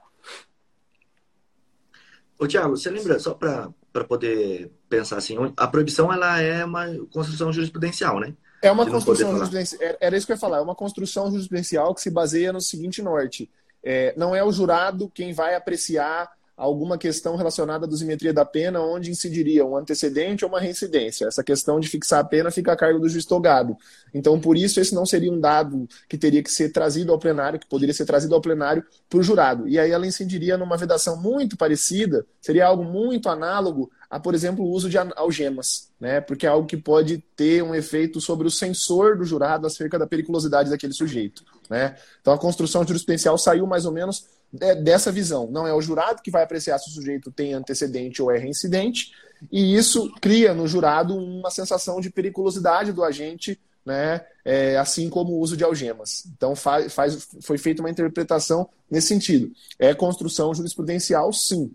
S1: Ô, Tiago, você lembra, só para poder pensar assim, a proibição ela é uma construção jurisprudencial, né?
S2: É uma construção jurisprudencial. Era isso que eu ia falar. É uma construção jurisprudencial que se baseia no seguinte norte: é, não é o jurado quem vai apreciar alguma questão relacionada à dosimetria da pena, onde incidiria um antecedente ou uma reincidência. Essa questão de fixar a pena fica a cargo do juiz togado. Então, por isso, esse não seria um dado que teria que ser trazido ao plenário, que poderia ser trazido ao plenário para o jurado. E aí ela incidiria numa vedação muito parecida, seria algo muito análogo a, por exemplo, o uso de algemas, né? porque é algo que pode ter um efeito sobre o sensor do jurado acerca da periculosidade daquele sujeito. Né? Então, a construção jurisprudencial saiu mais ou menos dessa visão. Não é o jurado que vai apreciar se o sujeito tem antecedente ou é reincidente, e isso cria no jurado uma sensação de periculosidade do agente, né? É, assim como o uso de algemas. Então faz, faz, foi feita uma interpretação nesse sentido. É construção jurisprudencial, sim.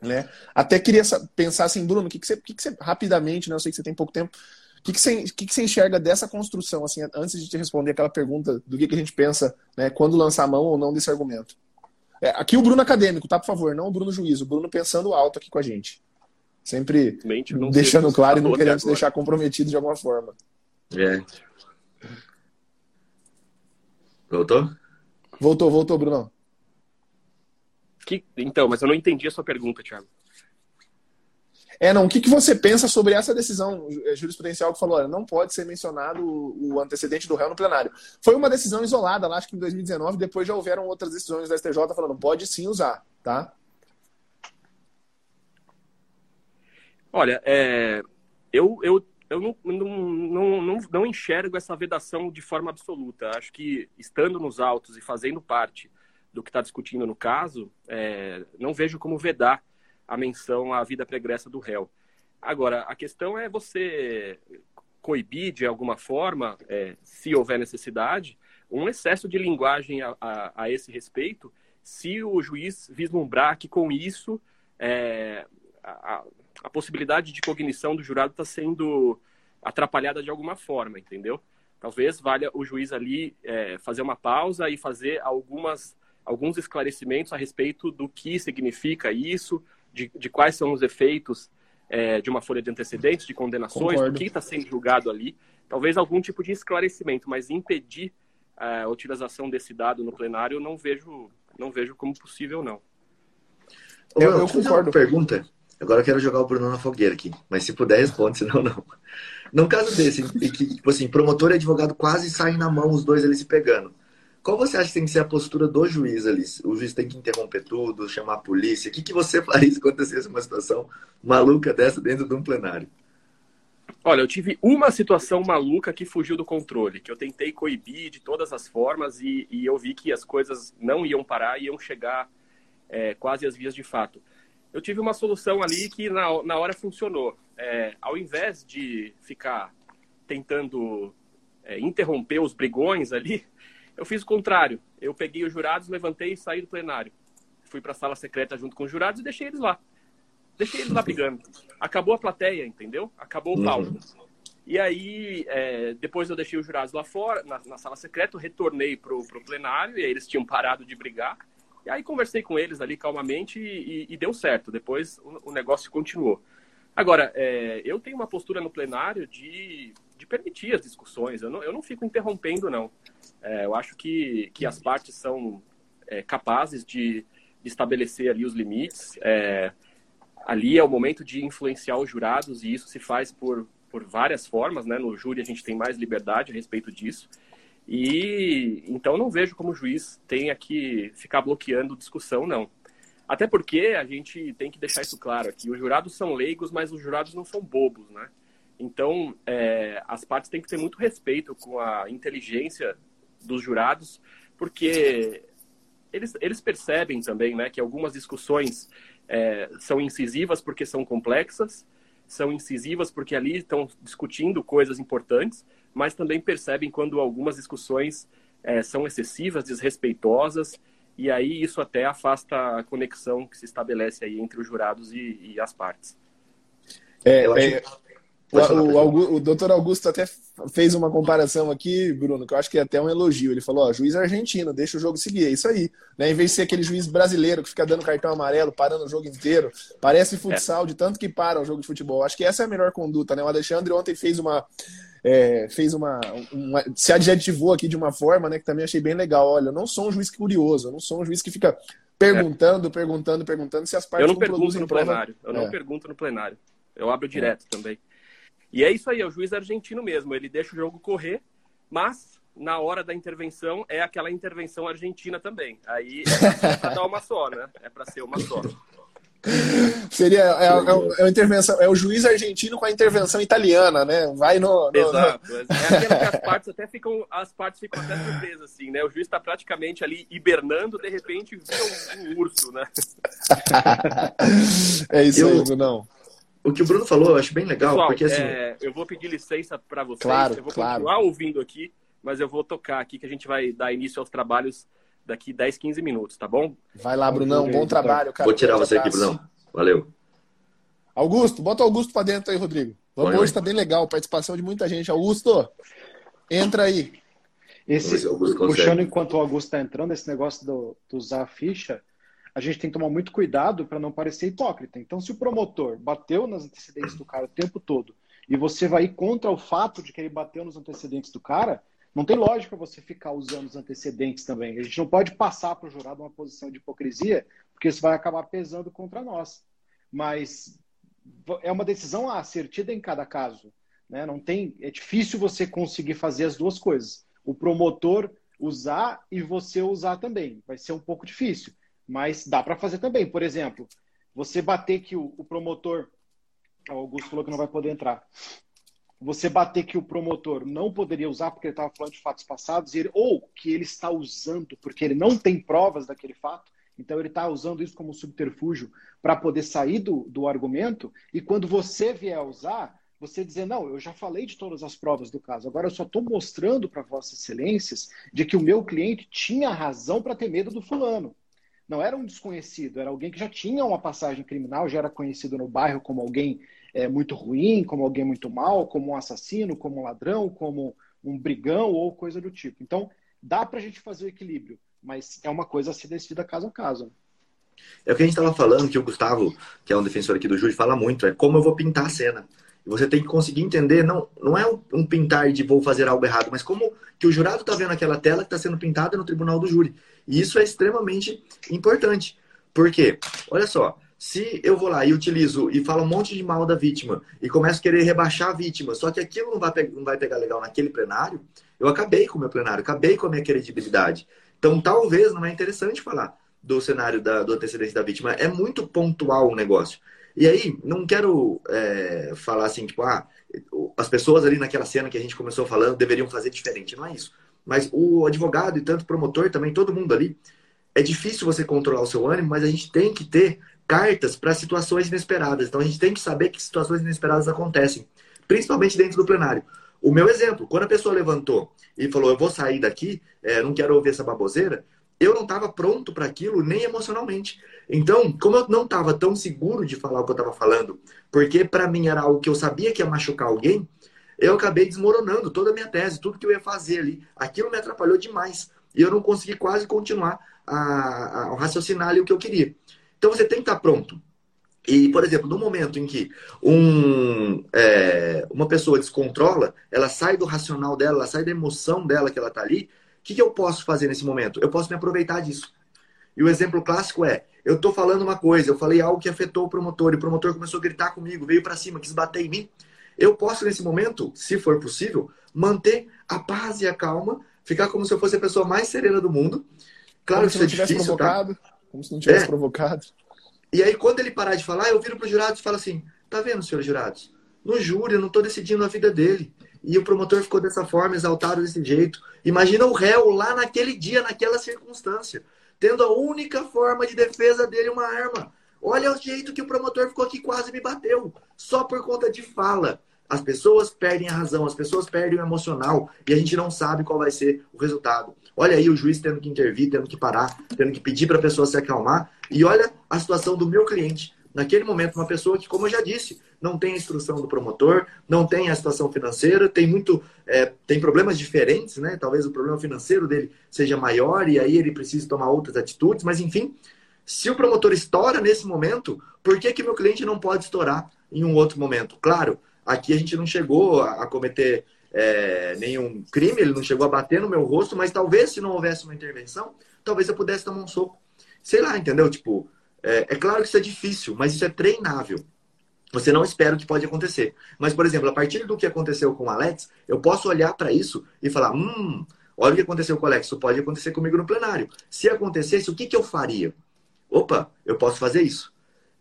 S2: Né? Até queria pensar assim, Bruno, o que, que, você, que, que você, rapidamente, né? eu sei que você tem pouco tempo, o que, que, você, que, que você enxerga dessa construção, assim, antes de te responder aquela pergunta do que, que a gente pensa né, quando lançar a mão ou não desse argumento? É, aqui o Bruno acadêmico, tá, por favor, não o Bruno juiz, o Bruno pensando alto aqui com a gente. Sempre deixando claro e não querendo se deixar comprometido de alguma forma.
S1: É. Voltou?
S2: Voltou, voltou, Bruno.
S5: Que... Então, mas eu não entendi a sua pergunta, Thiago.
S2: É, não. O que, que você pensa sobre essa decisão é, jurisprudencial que falou, olha, não pode ser mencionado o antecedente do réu no plenário? Foi uma decisão isolada, lá, acho que em 2019, depois já houveram outras decisões da STJ falando, pode sim usar, tá?
S5: Olha, é, eu, eu, eu não, não, não, não enxergo essa vedação de forma absoluta. Acho que, estando nos autos e fazendo parte do que está discutindo no caso, é, não vejo como vedar a menção à vida pregressa do réu. Agora, a questão é você coibir de alguma forma, é, se houver necessidade, um excesso de linguagem a, a, a, esse respeito, se o juiz vislumbrar que com isso é, a, a, possibilidade de cognição do jurado está sendo atrapalhada de alguma forma, entendeu? Talvez valha o juiz ali é, fazer uma pausa e fazer algumas, alguns esclarecimentos a respeito do que significa isso, de, de quais são os efeitos é, de uma folha de antecedentes, de condenações, Concordo. do que está sendo julgado ali. Talvez algum tipo de esclarecimento, mas impedir é, a utilização desse dado no plenário, eu não vejo, não vejo como possível, não.
S1: Eu, eu, eu concordo. Uma pergunta. Agora eu quero jogar o Bruno na fogueira aqui, mas se puder responde, senão não. Num caso desse, que tipo assim, promotor e advogado quase saem na mão, os dois eles se pegando. Qual você acha que tem que ser a postura do juiz ali? O juiz tem que interromper tudo, chamar a polícia? O que, que você faria se acontecesse uma situação maluca dessa dentro de um plenário?
S5: Olha, eu tive uma situação maluca que fugiu do controle, que eu tentei coibir de todas as formas e, e eu vi que as coisas não iam parar, iam chegar é, quase às vias de fato. Eu tive uma solução ali que na, na hora funcionou. É, ao invés de ficar tentando é, interromper os brigões ali, eu fiz o contrário. Eu peguei os jurados, levantei e saí do plenário. Fui para a sala secreta junto com os jurados e deixei eles lá. Deixei eles lá brigando. Acabou a plateia, entendeu? Acabou o palco. Uhum. E aí, é, depois eu deixei os jurados lá fora, na, na sala secreta, retornei pro, pro plenário, e aí eles tinham parado de brigar. E aí conversei com eles ali calmamente e, e deu certo. Depois o, o negócio continuou. Agora, é, eu tenho uma postura no plenário de, de permitir as discussões. Eu não, eu não fico interrompendo, não. É, eu acho que, que as partes são é, capazes de, de, estabelecer ali os limites. É, ali é o momento de influenciar os jurados e isso se faz por, por várias formas. Né? No júri a gente tem mais liberdade a respeito disso. E então não vejo como o juiz tenha que ficar bloqueando discussão, não. Até porque a gente tem que deixar isso claro aqui. Os jurados são leigos, mas os jurados não são bobos, né? Então, é, as partes têm que ter muito respeito com a inteligência dos jurados, porque eles, eles percebem também né, que algumas discussões é, são incisivas porque são complexas, são incisivas porque ali estão discutindo coisas importantes, mas também percebem quando algumas discussões é, são excessivas, desrespeitosas, e aí isso até afasta a conexão que se estabelece aí entre os jurados e, e as partes.
S2: É, é, o, o, o, doutor Augusto até fez uma comparação aqui, Bruno, que eu acho que é até um elogio. Ele falou: ó, juiz argentino, deixa o jogo seguir. É isso aí. Né? Em vez de ser aquele juiz brasileiro que fica dando cartão amarelo, parando o jogo inteiro, parece futsal, de tanto que para o jogo de futebol. Acho que essa é a melhor conduta. Né? O Alexandre ontem fez uma. É, fez uma, uma, se adjetivou aqui de uma forma, né, que também achei bem legal. Olha, eu não sou um juiz curioso, eu não sou um juiz que fica perguntando, é. perguntando, perguntando se as partes
S5: eu não, não pergunto no prova... plenário. Eu não é. pergunto no plenário. Eu abro direto também. E é isso aí, é o juiz argentino mesmo. Ele deixa o jogo correr, mas na hora da intervenção é aquela intervenção argentina também. Aí é para dar uma só, né? É para ser uma só.
S2: Seria é, é, é, intervenção, é o juiz argentino com a intervenção italiana, né? Vai no. no
S5: Exato. No... É aquela que as partes até ficam, as partes ficam até surpresas, assim, né? O juiz está praticamente ali hibernando, de repente vira um, um urso, né?
S2: é isso eu, aí, não
S1: o que o Bruno falou eu acho bem legal,
S5: Pessoal,
S1: porque assim.
S5: É, eu vou pedir licença para vocês,
S2: claro,
S5: eu vou
S2: claro.
S5: continuar ouvindo aqui, mas eu vou tocar aqui que a gente vai dar início aos trabalhos daqui 10, 15 minutos, tá bom?
S2: Vai lá, Brunão, bom trabalho, cara.
S1: Vou tirar você aqui, Brunão. Valeu.
S2: Augusto, bota o Augusto para dentro aí, Rodrigo. Vamos, hoje está bem legal, participação de muita gente. Augusto, entra aí.
S3: Esse, puxando enquanto o Augusto está entrando, esse negócio do, do usar a ficha, a gente tem que tomar muito cuidado para não parecer hipócrita. Então, se o promotor bateu nas antecedentes do cara o tempo todo e você vai contra o fato de que ele bateu nos antecedentes do cara, não tem lógica você ficar usando os antecedentes também. A gente não pode passar para o jurado uma posição de hipocrisia, porque isso vai acabar pesando contra nós. Mas é uma decisão assertiva em cada caso. Né? Não tem, é difícil você conseguir fazer as duas coisas. O promotor usar e você usar também. Vai ser um pouco difícil. Mas dá para fazer também. Por exemplo, você bater que o, o promotor. O Augusto falou que não vai poder entrar. Você bater que o promotor não poderia usar porque ele estava falando de fatos passados, ele, ou que ele está usando porque ele não tem provas daquele fato, então ele está usando isso como subterfúgio para poder sair do, do argumento, e quando você vier usar, você dizer, não, eu já falei de todas as provas do caso, agora eu só estou mostrando para Vossas Excelências de que o meu cliente tinha razão para ter medo do fulano não era um desconhecido, era alguém que já tinha uma passagem criminal, já era conhecido no bairro como alguém é, muito ruim, como alguém muito mal, como um assassino, como um ladrão, como um brigão ou coisa do tipo. Então, dá para a gente fazer o equilíbrio, mas é uma coisa a ser decidida caso a caso.
S1: É o que a gente estava falando, que o Gustavo, que é um defensor aqui do júri, fala muito, é como eu vou pintar a cena. E você tem que conseguir entender, não, não é um pintar de vou fazer algo errado, mas como que o jurado está vendo aquela tela que está sendo pintada no tribunal do júri. E isso é extremamente importante. Por quê? Olha só, se eu vou lá e utilizo e falo um monte de mal da vítima e começo a querer rebaixar a vítima, só que aquilo não vai, não vai pegar legal naquele plenário, eu acabei com o meu plenário, acabei com a minha credibilidade. Então, talvez não é interessante falar do cenário da, do antecedente da vítima. É muito pontual o negócio. E aí, não quero é, falar assim, tipo, ah, as pessoas ali naquela cena que a gente começou falando deveriam fazer diferente. Não é isso. Mas o advogado e tanto promotor também, todo mundo ali, é difícil você controlar o seu ânimo, mas a gente tem que ter cartas para situações inesperadas. Então a gente tem que saber que situações inesperadas acontecem, principalmente dentro do plenário. O meu exemplo, quando a pessoa levantou e falou, eu vou sair daqui, é, não quero ouvir essa baboseira, eu não estava pronto para aquilo, nem emocionalmente. Então, como eu não estava tão seguro de falar o que eu estava falando, porque para mim era algo que eu sabia que ia machucar alguém, eu acabei desmoronando toda a minha tese, tudo que eu ia fazer ali. Aquilo me atrapalhou demais. e eu não consegui quase continuar a, a raciocinar ali o que eu queria. Então você tem que estar pronto. E, por exemplo, no momento em que um, é, uma pessoa descontrola, ela sai do racional dela, ela sai da emoção dela que ela está ali, o que, que eu posso fazer nesse momento? Eu posso me aproveitar disso. E o exemplo clássico é: eu estou falando uma coisa, eu falei algo que afetou o promotor, e o promotor começou a gritar comigo, veio para cima, quis bater em mim. Eu posso, nesse momento, se for possível, manter a paz e a calma, ficar como se eu fosse a pessoa mais serena do mundo. Claro
S2: como
S1: que
S2: se não
S1: isso é
S2: tivesse
S1: difícil, tá?
S2: provocado. Tá? Como se não tivesse
S1: É.
S2: provocado.
S1: E aí, quando ele parar de falar, eu viro para os jurados e falo assim: tá vendo, senhores jurados? No júri, eu não estou decidindo a vida dele. E o promotor ficou dessa forma, exaltado desse jeito. Imagina o réu lá naquele dia, naquela circunstância, tendo a única forma de defesa dele uma arma. Olha o jeito que o promotor ficou aqui, quase me bateu, só por conta de fala. As pessoas perdem a razão, as pessoas perdem o emocional e a gente não sabe qual vai ser o resultado. Olha aí o juiz tendo que intervir, tendo que parar, tendo que pedir para a pessoa se acalmar. E olha a situação do meu cliente. Naquele momento, uma pessoa que, como eu já disse, não tem a instrução do promotor, não tem a situação financeira, tem muito, é, tem problemas diferentes, né? Talvez o problema financeiro dele seja maior e aí ele precisa tomar outras atitudes, mas enfim, se o promotor estoura nesse momento, por que que meu cliente não pode estourar em um outro momento? Claro, aqui a gente não chegou a, cometer é, nenhum crime, ele não chegou a bater no meu rosto, mas talvez se não houvesse uma intervenção, talvez eu pudesse tomar um soco. Sei lá, entendeu? Tipo, é, é claro que isso é difícil, mas isso é treinável. Você não espera o que pode acontecer. Mas, por exemplo, a partir do que aconteceu com o Alex, eu posso olhar para isso e falar: hum, olha o que aconteceu com o Alex, isso pode acontecer comigo no plenário. Se acontecesse, o que, que eu faria? Opa, eu posso fazer isso.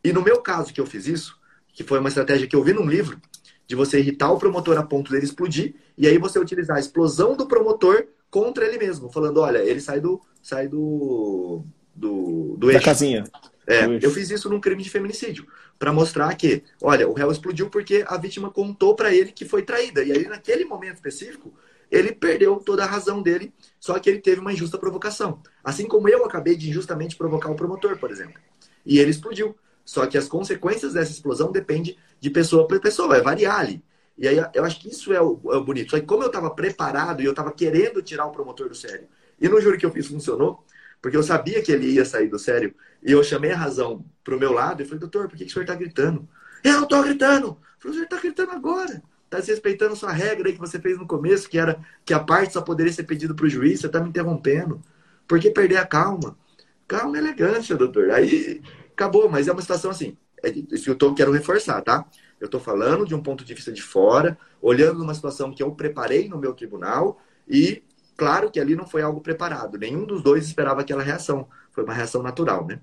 S1: E no meu caso que eu fiz isso, que foi uma estratégia que eu vi num livro, de você irritar o promotor a ponto dele explodir, e aí você utilizar a explosão do promotor contra ele mesmo, falando: olha, ele sai do, sai do, do, do
S2: Da
S1: eixo.
S2: casinha.
S1: É,
S2: Do eixo.
S1: eu fiz isso num crime de feminicídio, para mostrar que, olha, o réu explodiu porque a vítima contou para ele que foi traída. E aí, naquele momento específico, ele perdeu toda a razão dele, só que ele teve uma injusta provocação. Assim como eu acabei de injustamente provocar o promotor, por exemplo. E ele explodiu. Só que as consequências dessa explosão dependem de pessoa para pessoa, vai variar ali. E aí eu acho que isso é o, é o bonito. Só que como eu estava preparado e eu estava querendo tirar o promotor do sério, e no júri que eu fiz funcionou, porque eu sabia que ele ia sair do sério, e eu chamei a razão pro meu lado e falei, doutor, por que, que o senhor está gritando? Eu não estou gritando! Eu falei, o senhor está gritando agora. Está desrespeitando sua regra aí que você fez no começo, que era que a parte só poderia ser pedido para o juiz, você está me interrompendo. Por que perder a calma? Calma e elegância, doutor. Aí acabou, mas é uma situação assim. É isso que eu tô, quero reforçar, tá? Eu estou falando de um ponto de vista de fora, olhando numa situação que eu preparei no meu tribunal e claro que ali não foi algo preparado. Nenhum dos dois esperava aquela reação. Foi uma reação natural, né?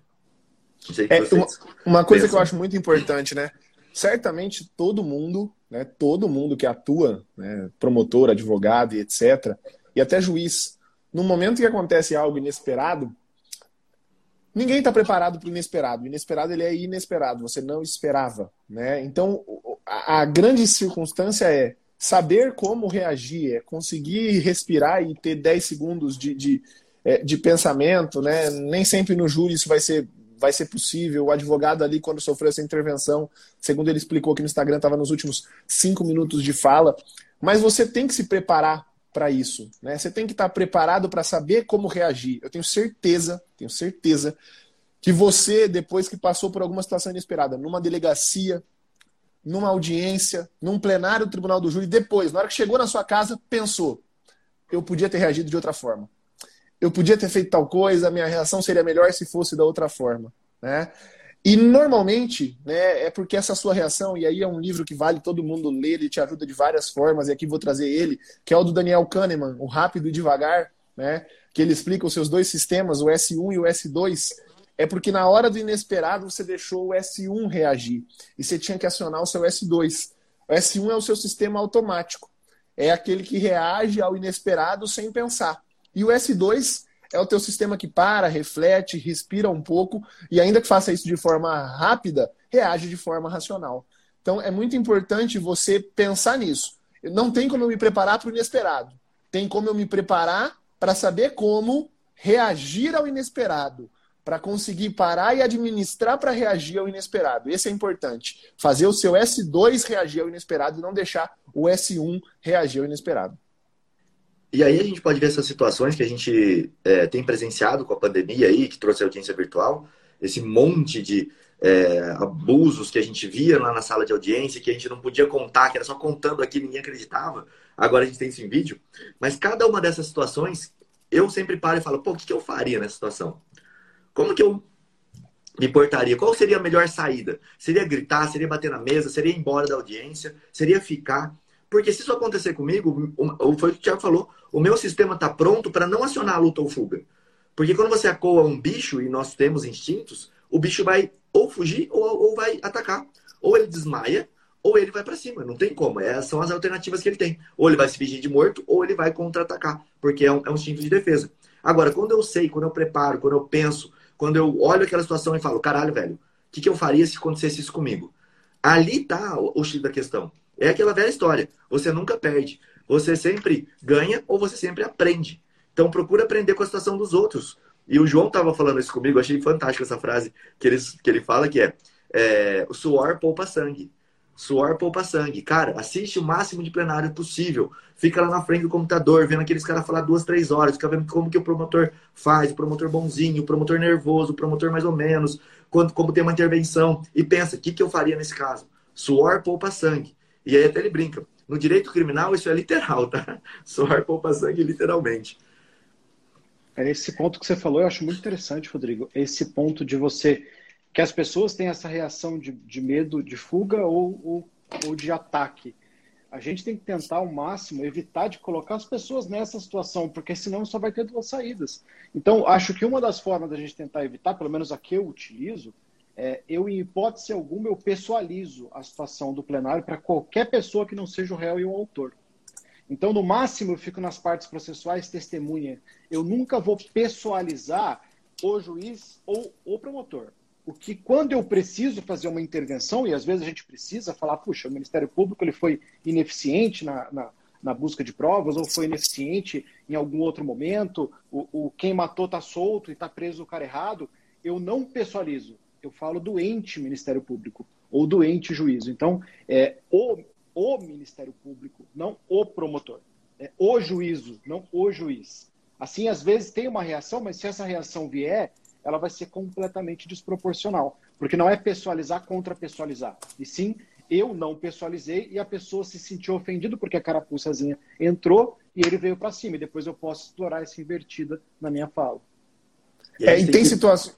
S2: É,
S1: vocês...
S2: Uma coisa
S1: Pensa.
S2: que eu acho muito importante, né? Certamente todo mundo, né? Todo mundo que atua, né? promotor, advogado e etc., e até juiz, no momento que acontece algo inesperado, ninguém está preparado para o inesperado. O inesperado ele é inesperado, você não esperava, né? Então a, grande circunstância é saber como reagir, é conseguir respirar e ter 10 segundos de, de, é, de pensamento, né? Nem sempre no júri isso vai ser vai ser possível. O advogado ali, quando sofreu essa intervenção, segundo ele explicou que no Instagram estava nos últimos cinco minutos de fala. Mas você tem que se preparar para isso. Né? Você tem que estar preparado para saber como reagir. Eu tenho certeza, tenho certeza, que você, depois que passou por alguma situação inesperada, numa delegacia, numa audiência, num plenário do Tribunal do Júri, depois, na hora que chegou na sua casa, pensou: eu podia ter reagido de outra forma eu podia ter feito tal coisa, minha reação seria melhor se fosse da outra forma, né? E normalmente, né, é porque essa sua reação, e aí é um livro que vale todo mundo ler, ele te ajuda de várias formas, e aqui vou trazer ele, que é o do Daniel Kahneman, o Rápido e Devagar, né, que ele explica os seus dois sistemas, o S1 e o S2, é porque na hora do inesperado você deixou o S1 reagir, e você tinha que acionar o seu S2. O S1 é o seu sistema automático, é aquele que reage ao inesperado sem pensar. E o S2 é o teu sistema que para, reflete, respira um pouco e ainda que faça isso de forma rápida, reage de forma racional. Então é muito importante você pensar nisso. Não tem como eu me preparar para o inesperado. Tem como eu me preparar para saber como reagir ao inesperado, para conseguir parar e administrar para reagir ao inesperado. Esse é importante. Fazer o seu S2 reagir ao inesperado e não deixar o S1 reagir ao inesperado.
S1: E aí a gente pode ver essas situações que a gente é, tem presenciado com a pandemia aí, que trouxe a audiência virtual, esse monte de é, abusos que a gente via lá na sala de audiência, que a gente não podia contar, que era só contando aqui, ninguém acreditava. Agora a gente tem isso em vídeo. Mas cada uma dessas situações, eu sempre paro e falo, pô, o que eu faria nessa situação? Como que eu me portaria? Qual seria a melhor saída? Seria gritar? Seria bater na mesa? Seria ir embora da audiência? Seria ficar? Porque se isso acontecer comigo, foi o que o Thiago falou, o meu sistema está pronto para não acionar a luta ou fuga. Porque quando você acoa um bicho, e nós temos instintos, o bicho vai ou fugir ou, ou vai atacar. Ou ele desmaia, ou ele vai para cima. Não tem como. Essas são as alternativas que ele tem. Ou ele vai se fingir de morto, ou ele vai contra-atacar. Porque é um, é um instinto de defesa. Agora, quando eu sei, quando eu preparo, quando eu penso, quando eu olho aquela situação e falo, caralho, velho, o que, que eu faria se acontecesse isso comigo? Ali tá o, o X da questão. É aquela velha história. Você nunca perde. Você sempre ganha ou você sempre aprende. Então procura aprender com a situação dos outros. E o João estava falando isso comigo, achei fantástica essa frase que ele, que ele fala, que é, é o suor poupa sangue. Suor poupa sangue. Cara, assiste o máximo de plenário possível. Fica lá na frente do computador, vendo aqueles caras falar duas, três horas, fica vendo como que o promotor faz, o promotor bonzinho, o promotor nervoso, o promotor mais ou menos, quando, como tem uma intervenção. E pensa, o que, que eu faria nesse caso? Suor poupa sangue. E aí até ele brinca. No direito criminal, isso é literal, tá? Suor poupa sangue, literalmente.
S3: É esse ponto que você falou, eu acho muito interessante, Rodrigo. Esse ponto de você. Que as pessoas têm essa reação de, de medo de fuga ou, ou, ou de ataque. A gente tem que tentar ao máximo evitar de colocar as pessoas nessa situação, porque senão só vai ter duas saídas. Então, acho que uma das formas da gente tentar evitar, pelo menos a que eu utilizo, é, eu, em hipótese alguma, eu pessoalizo a situação do plenário para qualquer pessoa que não seja o réu e o autor. Então, no máximo, eu fico nas partes processuais testemunha. Eu nunca vou pessoalizar o juiz ou o promotor. O que, quando eu preciso fazer uma intervenção, e às vezes a gente precisa falar, puxa, o Ministério Público ele foi ineficiente na, na, na busca de provas, ou foi ineficiente em algum outro momento, o, o quem matou está solto e está preso o cara errado, eu não pessoalizo. Eu falo doente Ministério Público ou doente juízo. Então, é, o o Ministério Público, não o promotor. É o juízo, não o juiz. Assim, às vezes tem uma reação, mas se essa reação vier, ela vai ser completamente desproporcional. Porque não é pessoalizar contra pessoalizar. E sim, eu não pessoalizei e a pessoa se sentiu ofendida porque a carapuçazinha entrou e ele veio para cima. E depois eu posso explorar essa invertida na minha fala.
S2: É, e tem, tem que... situações.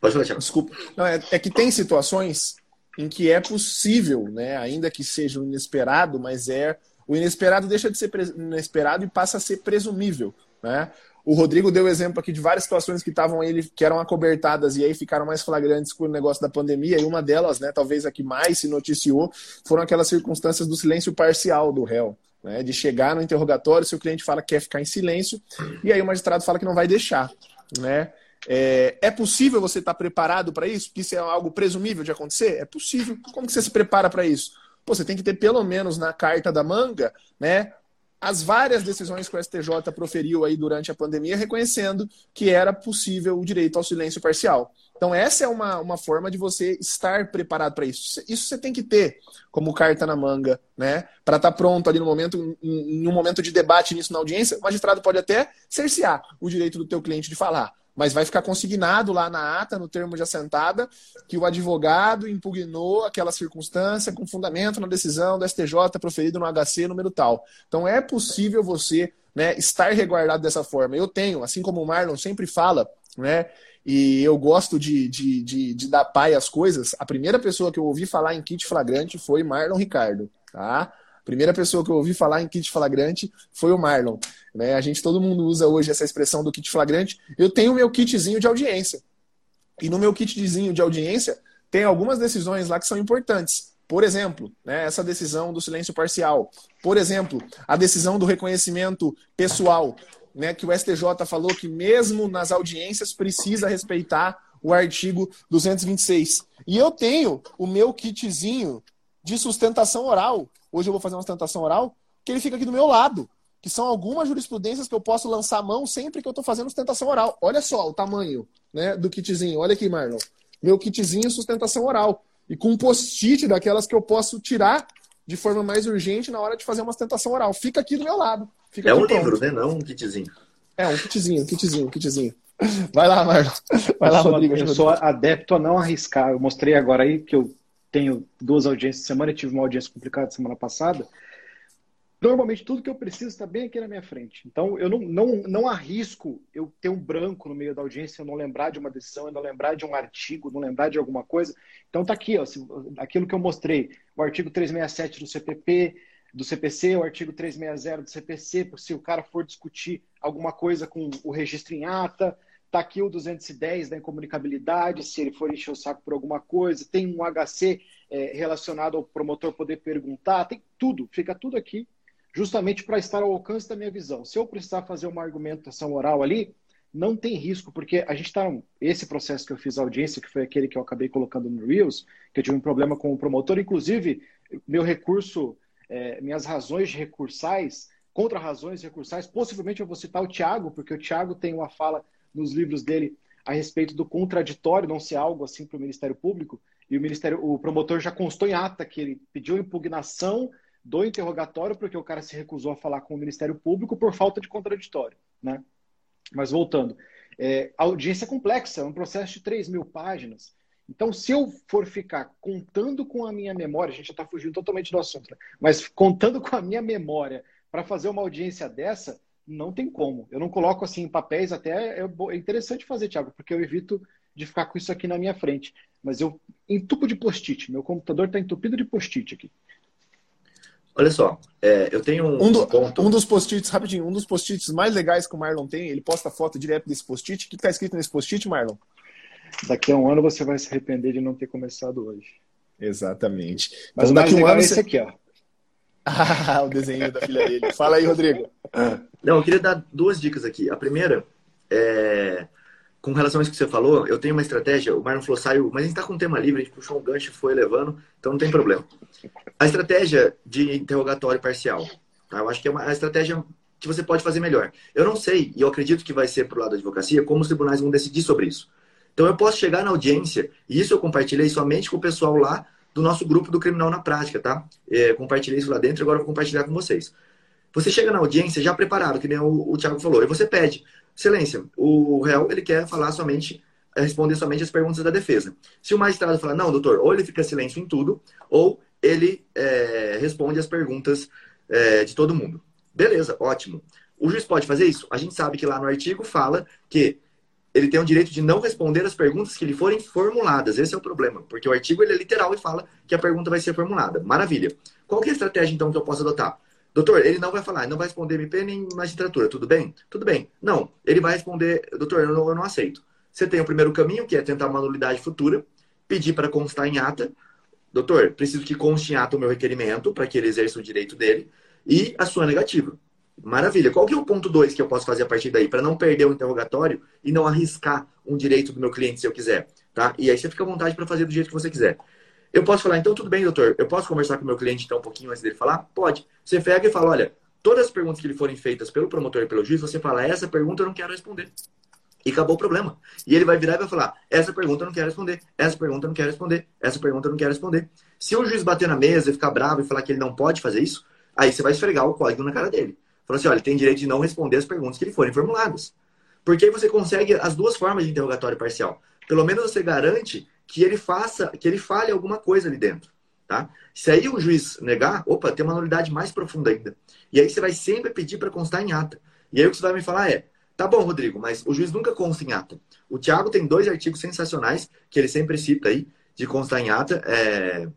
S2: Pode falar, Desculpa. Não, é, é que tem situações em que é possível, né, ainda que seja um inesperado, mas é o inesperado deixa de ser inesperado e passa a ser presumível, né? O Rodrigo deu exemplo aqui de várias situações que estavam ele que eram acobertadas e aí ficaram mais flagrantes com o negócio da pandemia e uma delas, né, talvez a que mais se noticiou, foram aquelas circunstâncias do silêncio parcial do réu. Né, de chegar no interrogatório, se o cliente fala que quer ficar em silêncio, e aí o magistrado fala que não vai deixar. Né? É, é possível você estar preparado para isso? Isso é algo presumível de acontecer? É possível. Como que você se prepara para isso? Pô, você tem que ter pelo menos na carta da manga, né? As várias decisões que o STJ proferiu aí durante a pandemia, reconhecendo que era possível o direito ao silêncio parcial. Então, essa é uma, uma forma de você estar preparado para isso. Isso você tem que ter como carta na manga, né? Para estar tá pronto ali no momento, em um momento de debate nisso na audiência, o magistrado pode até cercear o direito do teu cliente de falar mas vai ficar consignado lá na ata, no termo de assentada, que o advogado impugnou aquela circunstância com fundamento na decisão do STJ proferido no HC número tal. Então é possível você né, estar reguardado dessa forma. Eu tenho, assim como o Marlon sempre fala, né, e eu gosto de, de, de, de dar pai às coisas, a primeira pessoa que eu ouvi falar em kit flagrante foi Marlon Ricardo. Tá? Primeira pessoa que eu ouvi falar em kit flagrante foi o Marlon. Né? A gente, todo mundo usa hoje essa expressão do kit flagrante. Eu tenho o meu kitzinho de audiência. E no meu kitzinho de audiência tem algumas decisões lá que são importantes. Por exemplo, né, essa decisão do silêncio parcial. Por exemplo, a decisão do reconhecimento pessoal, né, que o STJ falou que mesmo nas audiências precisa respeitar o artigo 226. E eu tenho o meu kitzinho de sustentação oral, hoje eu vou fazer uma sustentação oral, que ele fica aqui do meu lado, que são algumas jurisprudências que eu posso lançar a mão sempre que eu estou fazendo sustentação oral. Olha só o tamanho né, do kitzinho. Olha aqui, Marlon. Meu kitzinho sustentação oral. E com um post-it daquelas que eu posso tirar de forma mais urgente na hora de fazer uma tentação oral. Fica aqui do meu lado. Fica
S1: é
S2: um
S1: pronto. livro, né? Não um kitzinho.
S2: É, um kitzinho, um kitzinho, um kitzinho. Vai lá, Marlon. Vai lá, sou, Rodrigo.
S3: Eu sou adepto a não arriscar. Eu mostrei agora aí que eu tenho duas audiências semana tive uma audiência complicada semana passada. Normalmente tudo que eu preciso está bem aqui na minha frente. Então eu não, não, não arrisco eu ter um branco no meio da audiência, eu não lembrar de uma decisão, eu não lembrar de um artigo, não lembrar de alguma coisa. Então tá aqui, ó, aquilo que eu mostrei, o artigo 367 do CPP, do CPC, o artigo 360 do CPC, se o cara for discutir alguma coisa com o registro em ata, tá aqui o 210 da incomunicabilidade, se ele for encher o saco por alguma coisa, tem um HC é, relacionado ao promotor poder perguntar, tem tudo, fica tudo aqui justamente para estar ao alcance da minha visão. Se eu precisar fazer uma argumentação oral ali, não tem risco, porque a gente está. Esse processo que eu fiz a audiência, que foi aquele que eu acabei colocando no Reels, que eu tive um problema com o promotor, inclusive, meu recurso, é, minhas razões recursais, contra razões recursais, possivelmente eu vou citar o Tiago, porque o Tiago tem uma fala nos livros dele a respeito do contraditório não ser algo assim para o Ministério Público, e o Ministério, o promotor já constou em ata que ele pediu impugnação do interrogatório, porque o cara se recusou a falar com o Ministério Público por falta de contraditório. Né? Mas voltando, é, a audiência é complexa, é um processo de 3 mil páginas. Então, se eu for ficar contando com a minha memória, a gente já está fugindo totalmente do assunto, né? mas contando com a minha memória para fazer uma audiência dessa, não tem como. Eu não coloco assim em papéis, até é, é interessante fazer, Thiago, porque eu evito de ficar com isso aqui na minha frente. Mas eu entupo de post-it. Meu computador está entupido de post-it aqui.
S1: Olha só, é, eu tenho um,
S2: um, do, ponto... um dos post-its, rapidinho, um dos post-its mais legais que o Marlon tem, ele posta foto direto desse post-it. O que está escrito nesse post-it, Marlon?
S3: Daqui a um ano você vai se arrepender de não ter começado hoje.
S2: Exatamente.
S3: Mas então, daqui a um ano é esse aqui, ó.
S2: O desenho da filha dele. Fala aí, Rodrigo.
S1: Não, eu queria dar duas dicas aqui. A primeira é com relação a isso que você falou, eu tenho uma estratégia. O Marlon falou, saiu, mas a gente está com um tema livre, a gente puxou um gancho e foi levando, então não tem problema. A estratégia de interrogatório parcial, tá? eu acho que é uma estratégia que você pode fazer melhor. Eu não sei, e eu acredito que vai ser para o lado da advocacia, como os tribunais vão decidir sobre isso. Então eu posso chegar na audiência, e isso eu compartilhei somente com o pessoal lá do nosso grupo do Criminal na Prática, tá? É, compartilhei isso lá dentro, agora eu vou compartilhar com vocês. Você chega na audiência já preparado, que nem o, o Thiago falou, e você pede, Excelência, o réu ele quer falar somente, responder somente as perguntas da defesa. Se o magistrado falar, não, doutor, ou ele fica silêncio em tudo, ou ele é, responde as perguntas é, de todo mundo. Beleza, ótimo. O juiz pode fazer isso? A gente sabe que lá no artigo fala que ele tem o direito de não responder as perguntas que lhe forem formuladas. Esse é o problema, porque o artigo ele é literal e fala que a pergunta vai ser formulada. Maravilha. Qual é a estratégia, então, que eu posso adotar? Doutor, ele não vai falar, não vai responder MP nem magistratura, tudo bem? Tudo bem. Não, ele vai responder, doutor, eu não, eu não aceito. Você tem o primeiro caminho, que é tentar uma nulidade futura, pedir para constar em ata. Doutor, preciso que conste em ata o meu requerimento para que ele exerça o direito dele e a sua negativa. Maravilha. Qual que é o ponto 2 que eu posso fazer a partir daí para não perder o interrogatório e não arriscar um direito do meu cliente se eu quiser, tá? E aí você fica à vontade para fazer do jeito que você quiser. Eu posso falar, então tudo bem, doutor, eu posso conversar com o meu cliente então um pouquinho antes dele falar? Pode. Você pega e fala, olha, todas as perguntas que lhe forem feitas pelo promotor e pelo juiz, você fala, essa pergunta eu não quero responder. E acabou o problema. E ele vai virar e vai falar, essa pergunta eu não quero responder, essa pergunta eu não quero responder, essa pergunta eu não quero responder. Se o juiz bater na mesa e ficar bravo e falar que ele não pode fazer isso, aí você vai esfregar o código na cara dele. Fala assim, olha, ele tem direito de não responder as perguntas que lhe forem formuladas. Porque aí você consegue as duas formas de interrogatório parcial. Pelo menos você garante que ele faça, que ele fale alguma coisa ali dentro. Tá? Se aí o juiz negar, opa, tem uma nulidade mais profunda ainda. E aí você vai sempre pedir para constar em ata. E aí o que você vai me falar é, tá bom, Rodrigo, mas o juiz nunca consta em ata. O Tiago tem dois artigos sensacionais que ele sempre cita aí, de constar em ata. É,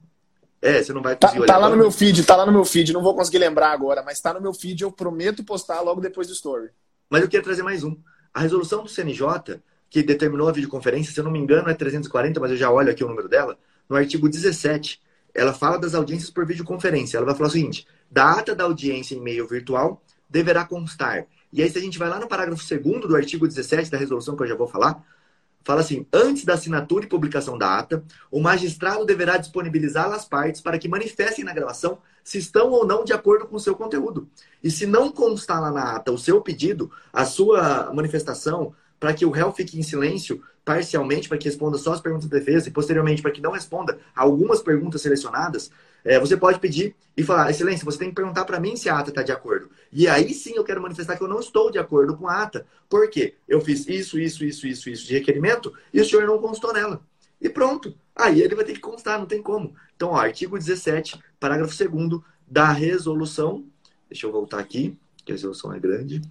S1: é você não vai
S2: tá, conseguir tá, tá lá no meu feed, tá lá no meu feed, não vou conseguir lembrar agora, mas tá no meu feed, eu prometo postar logo depois do story.
S1: Mas eu queria trazer mais um. A resolução do CNJ que determinou a videoconferência, se eu não me engano é 340, mas eu já olho aqui o número dela, no artigo 17, ela fala das audiências por videoconferência. Ela vai falar o seguinte: da ata da audiência em meio virtual deverá constar. E aí, se a gente vai lá no parágrafo 2 do artigo 17 da resolução, que eu já vou falar, fala assim: antes da assinatura e publicação da ata, o magistrado deverá disponibilizá-la às partes para que manifestem na gravação se estão ou não de acordo com o seu conteúdo. E se não constar lá na ata o seu pedido, a sua manifestação, para que o réu fique em silêncio parcialmente, para que responda só as perguntas de defesa e posteriormente para que não responda algumas perguntas selecionadas, é, você pode pedir e falar, excelência, você tem que perguntar para mim se a ata está de acordo. E aí sim eu quero manifestar que eu não estou de acordo com a ata. Por quê? Eu fiz isso, isso, isso, isso, isso de requerimento e o senhor não constou nela. E pronto. Aí ele vai ter que constar, não tem como. Então, ó, artigo 17, parágrafo 2 da resolução. Deixa eu voltar aqui, que a resolução é grande.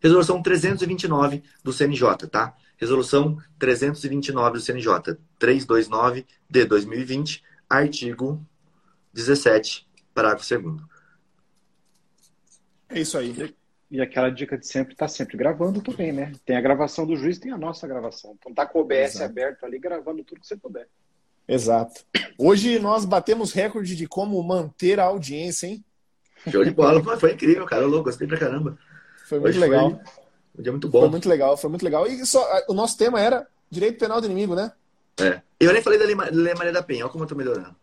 S1: Resolução 329 do CNJ, tá? Resolução 329 do CNJ, 329 de 2020, artigo 17, parágrafo 2
S2: É isso aí.
S3: E aquela dica de sempre tá sempre gravando também, né? Tem a gravação do juiz, tem a nossa gravação. Então tá com o OBS Exato. aberto ali, gravando tudo que você puder.
S2: Exato. Hoje nós batemos recorde de como manter a audiência, hein?
S1: Show de bola, foi incrível, cara. Eu gostei pra caramba.
S2: Foi muito Hoje legal. Foi
S1: um dia muito bom.
S2: Foi muito legal, foi muito legal. E só, o nosso tema era direito penal do inimigo, né?
S1: É. Eu nem falei da Lei Maria da Penha, olha como eu tô melhorando.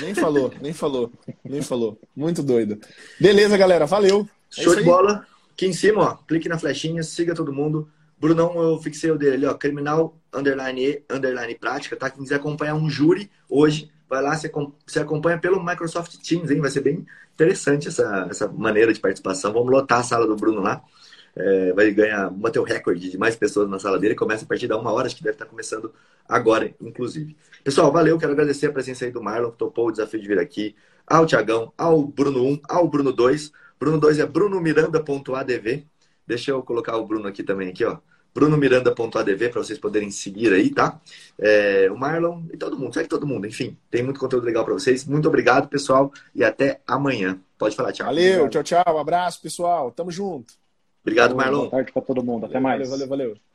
S2: Nem falou, nem falou, nem falou. Muito doido. Beleza, galera, valeu.
S1: É Show de bola. Aqui em cima, ó, clique na flechinha, siga todo mundo. Brunão, eu fixei o dele ali, ó, criminal, underline E, underline prática, tá? Quem quiser acompanhar um júri hoje, vai lá, você acompanha pelo Microsoft Teams, hein? Vai ser bem interessante essa, essa maneira de participação. Vamos lotar a sala do Bruno lá é, vai ganhar, bater o recorde de mais pessoas na sala dele. Começa a partir da uma hora, acho que deve estar começando agora, inclusive. Pessoal, valeu, quero agradecer a presença aí do Marlon, que topou o desafio de vir aqui, ao Tiagão, ao Bruno 1, ao Bruno 2. Bruno 2 é brunomiranda.adv. Deixa eu colocar o Bruno aqui também, aqui, ó. brunomiranda.adv para vocês poderem seguir aí, tá? É, o Marlon e todo mundo, segue todo mundo, enfim, tem muito conteúdo legal para vocês. Muito obrigado, pessoal, e até amanhã. Pode falar, tchau.
S2: Valeu, tchau, tchau. Um abraço, pessoal. Tamo junto.
S1: Obrigado, Marlon.
S3: Boa tarde para todo mundo. Até mais.
S2: Valeu, valeu, valeu.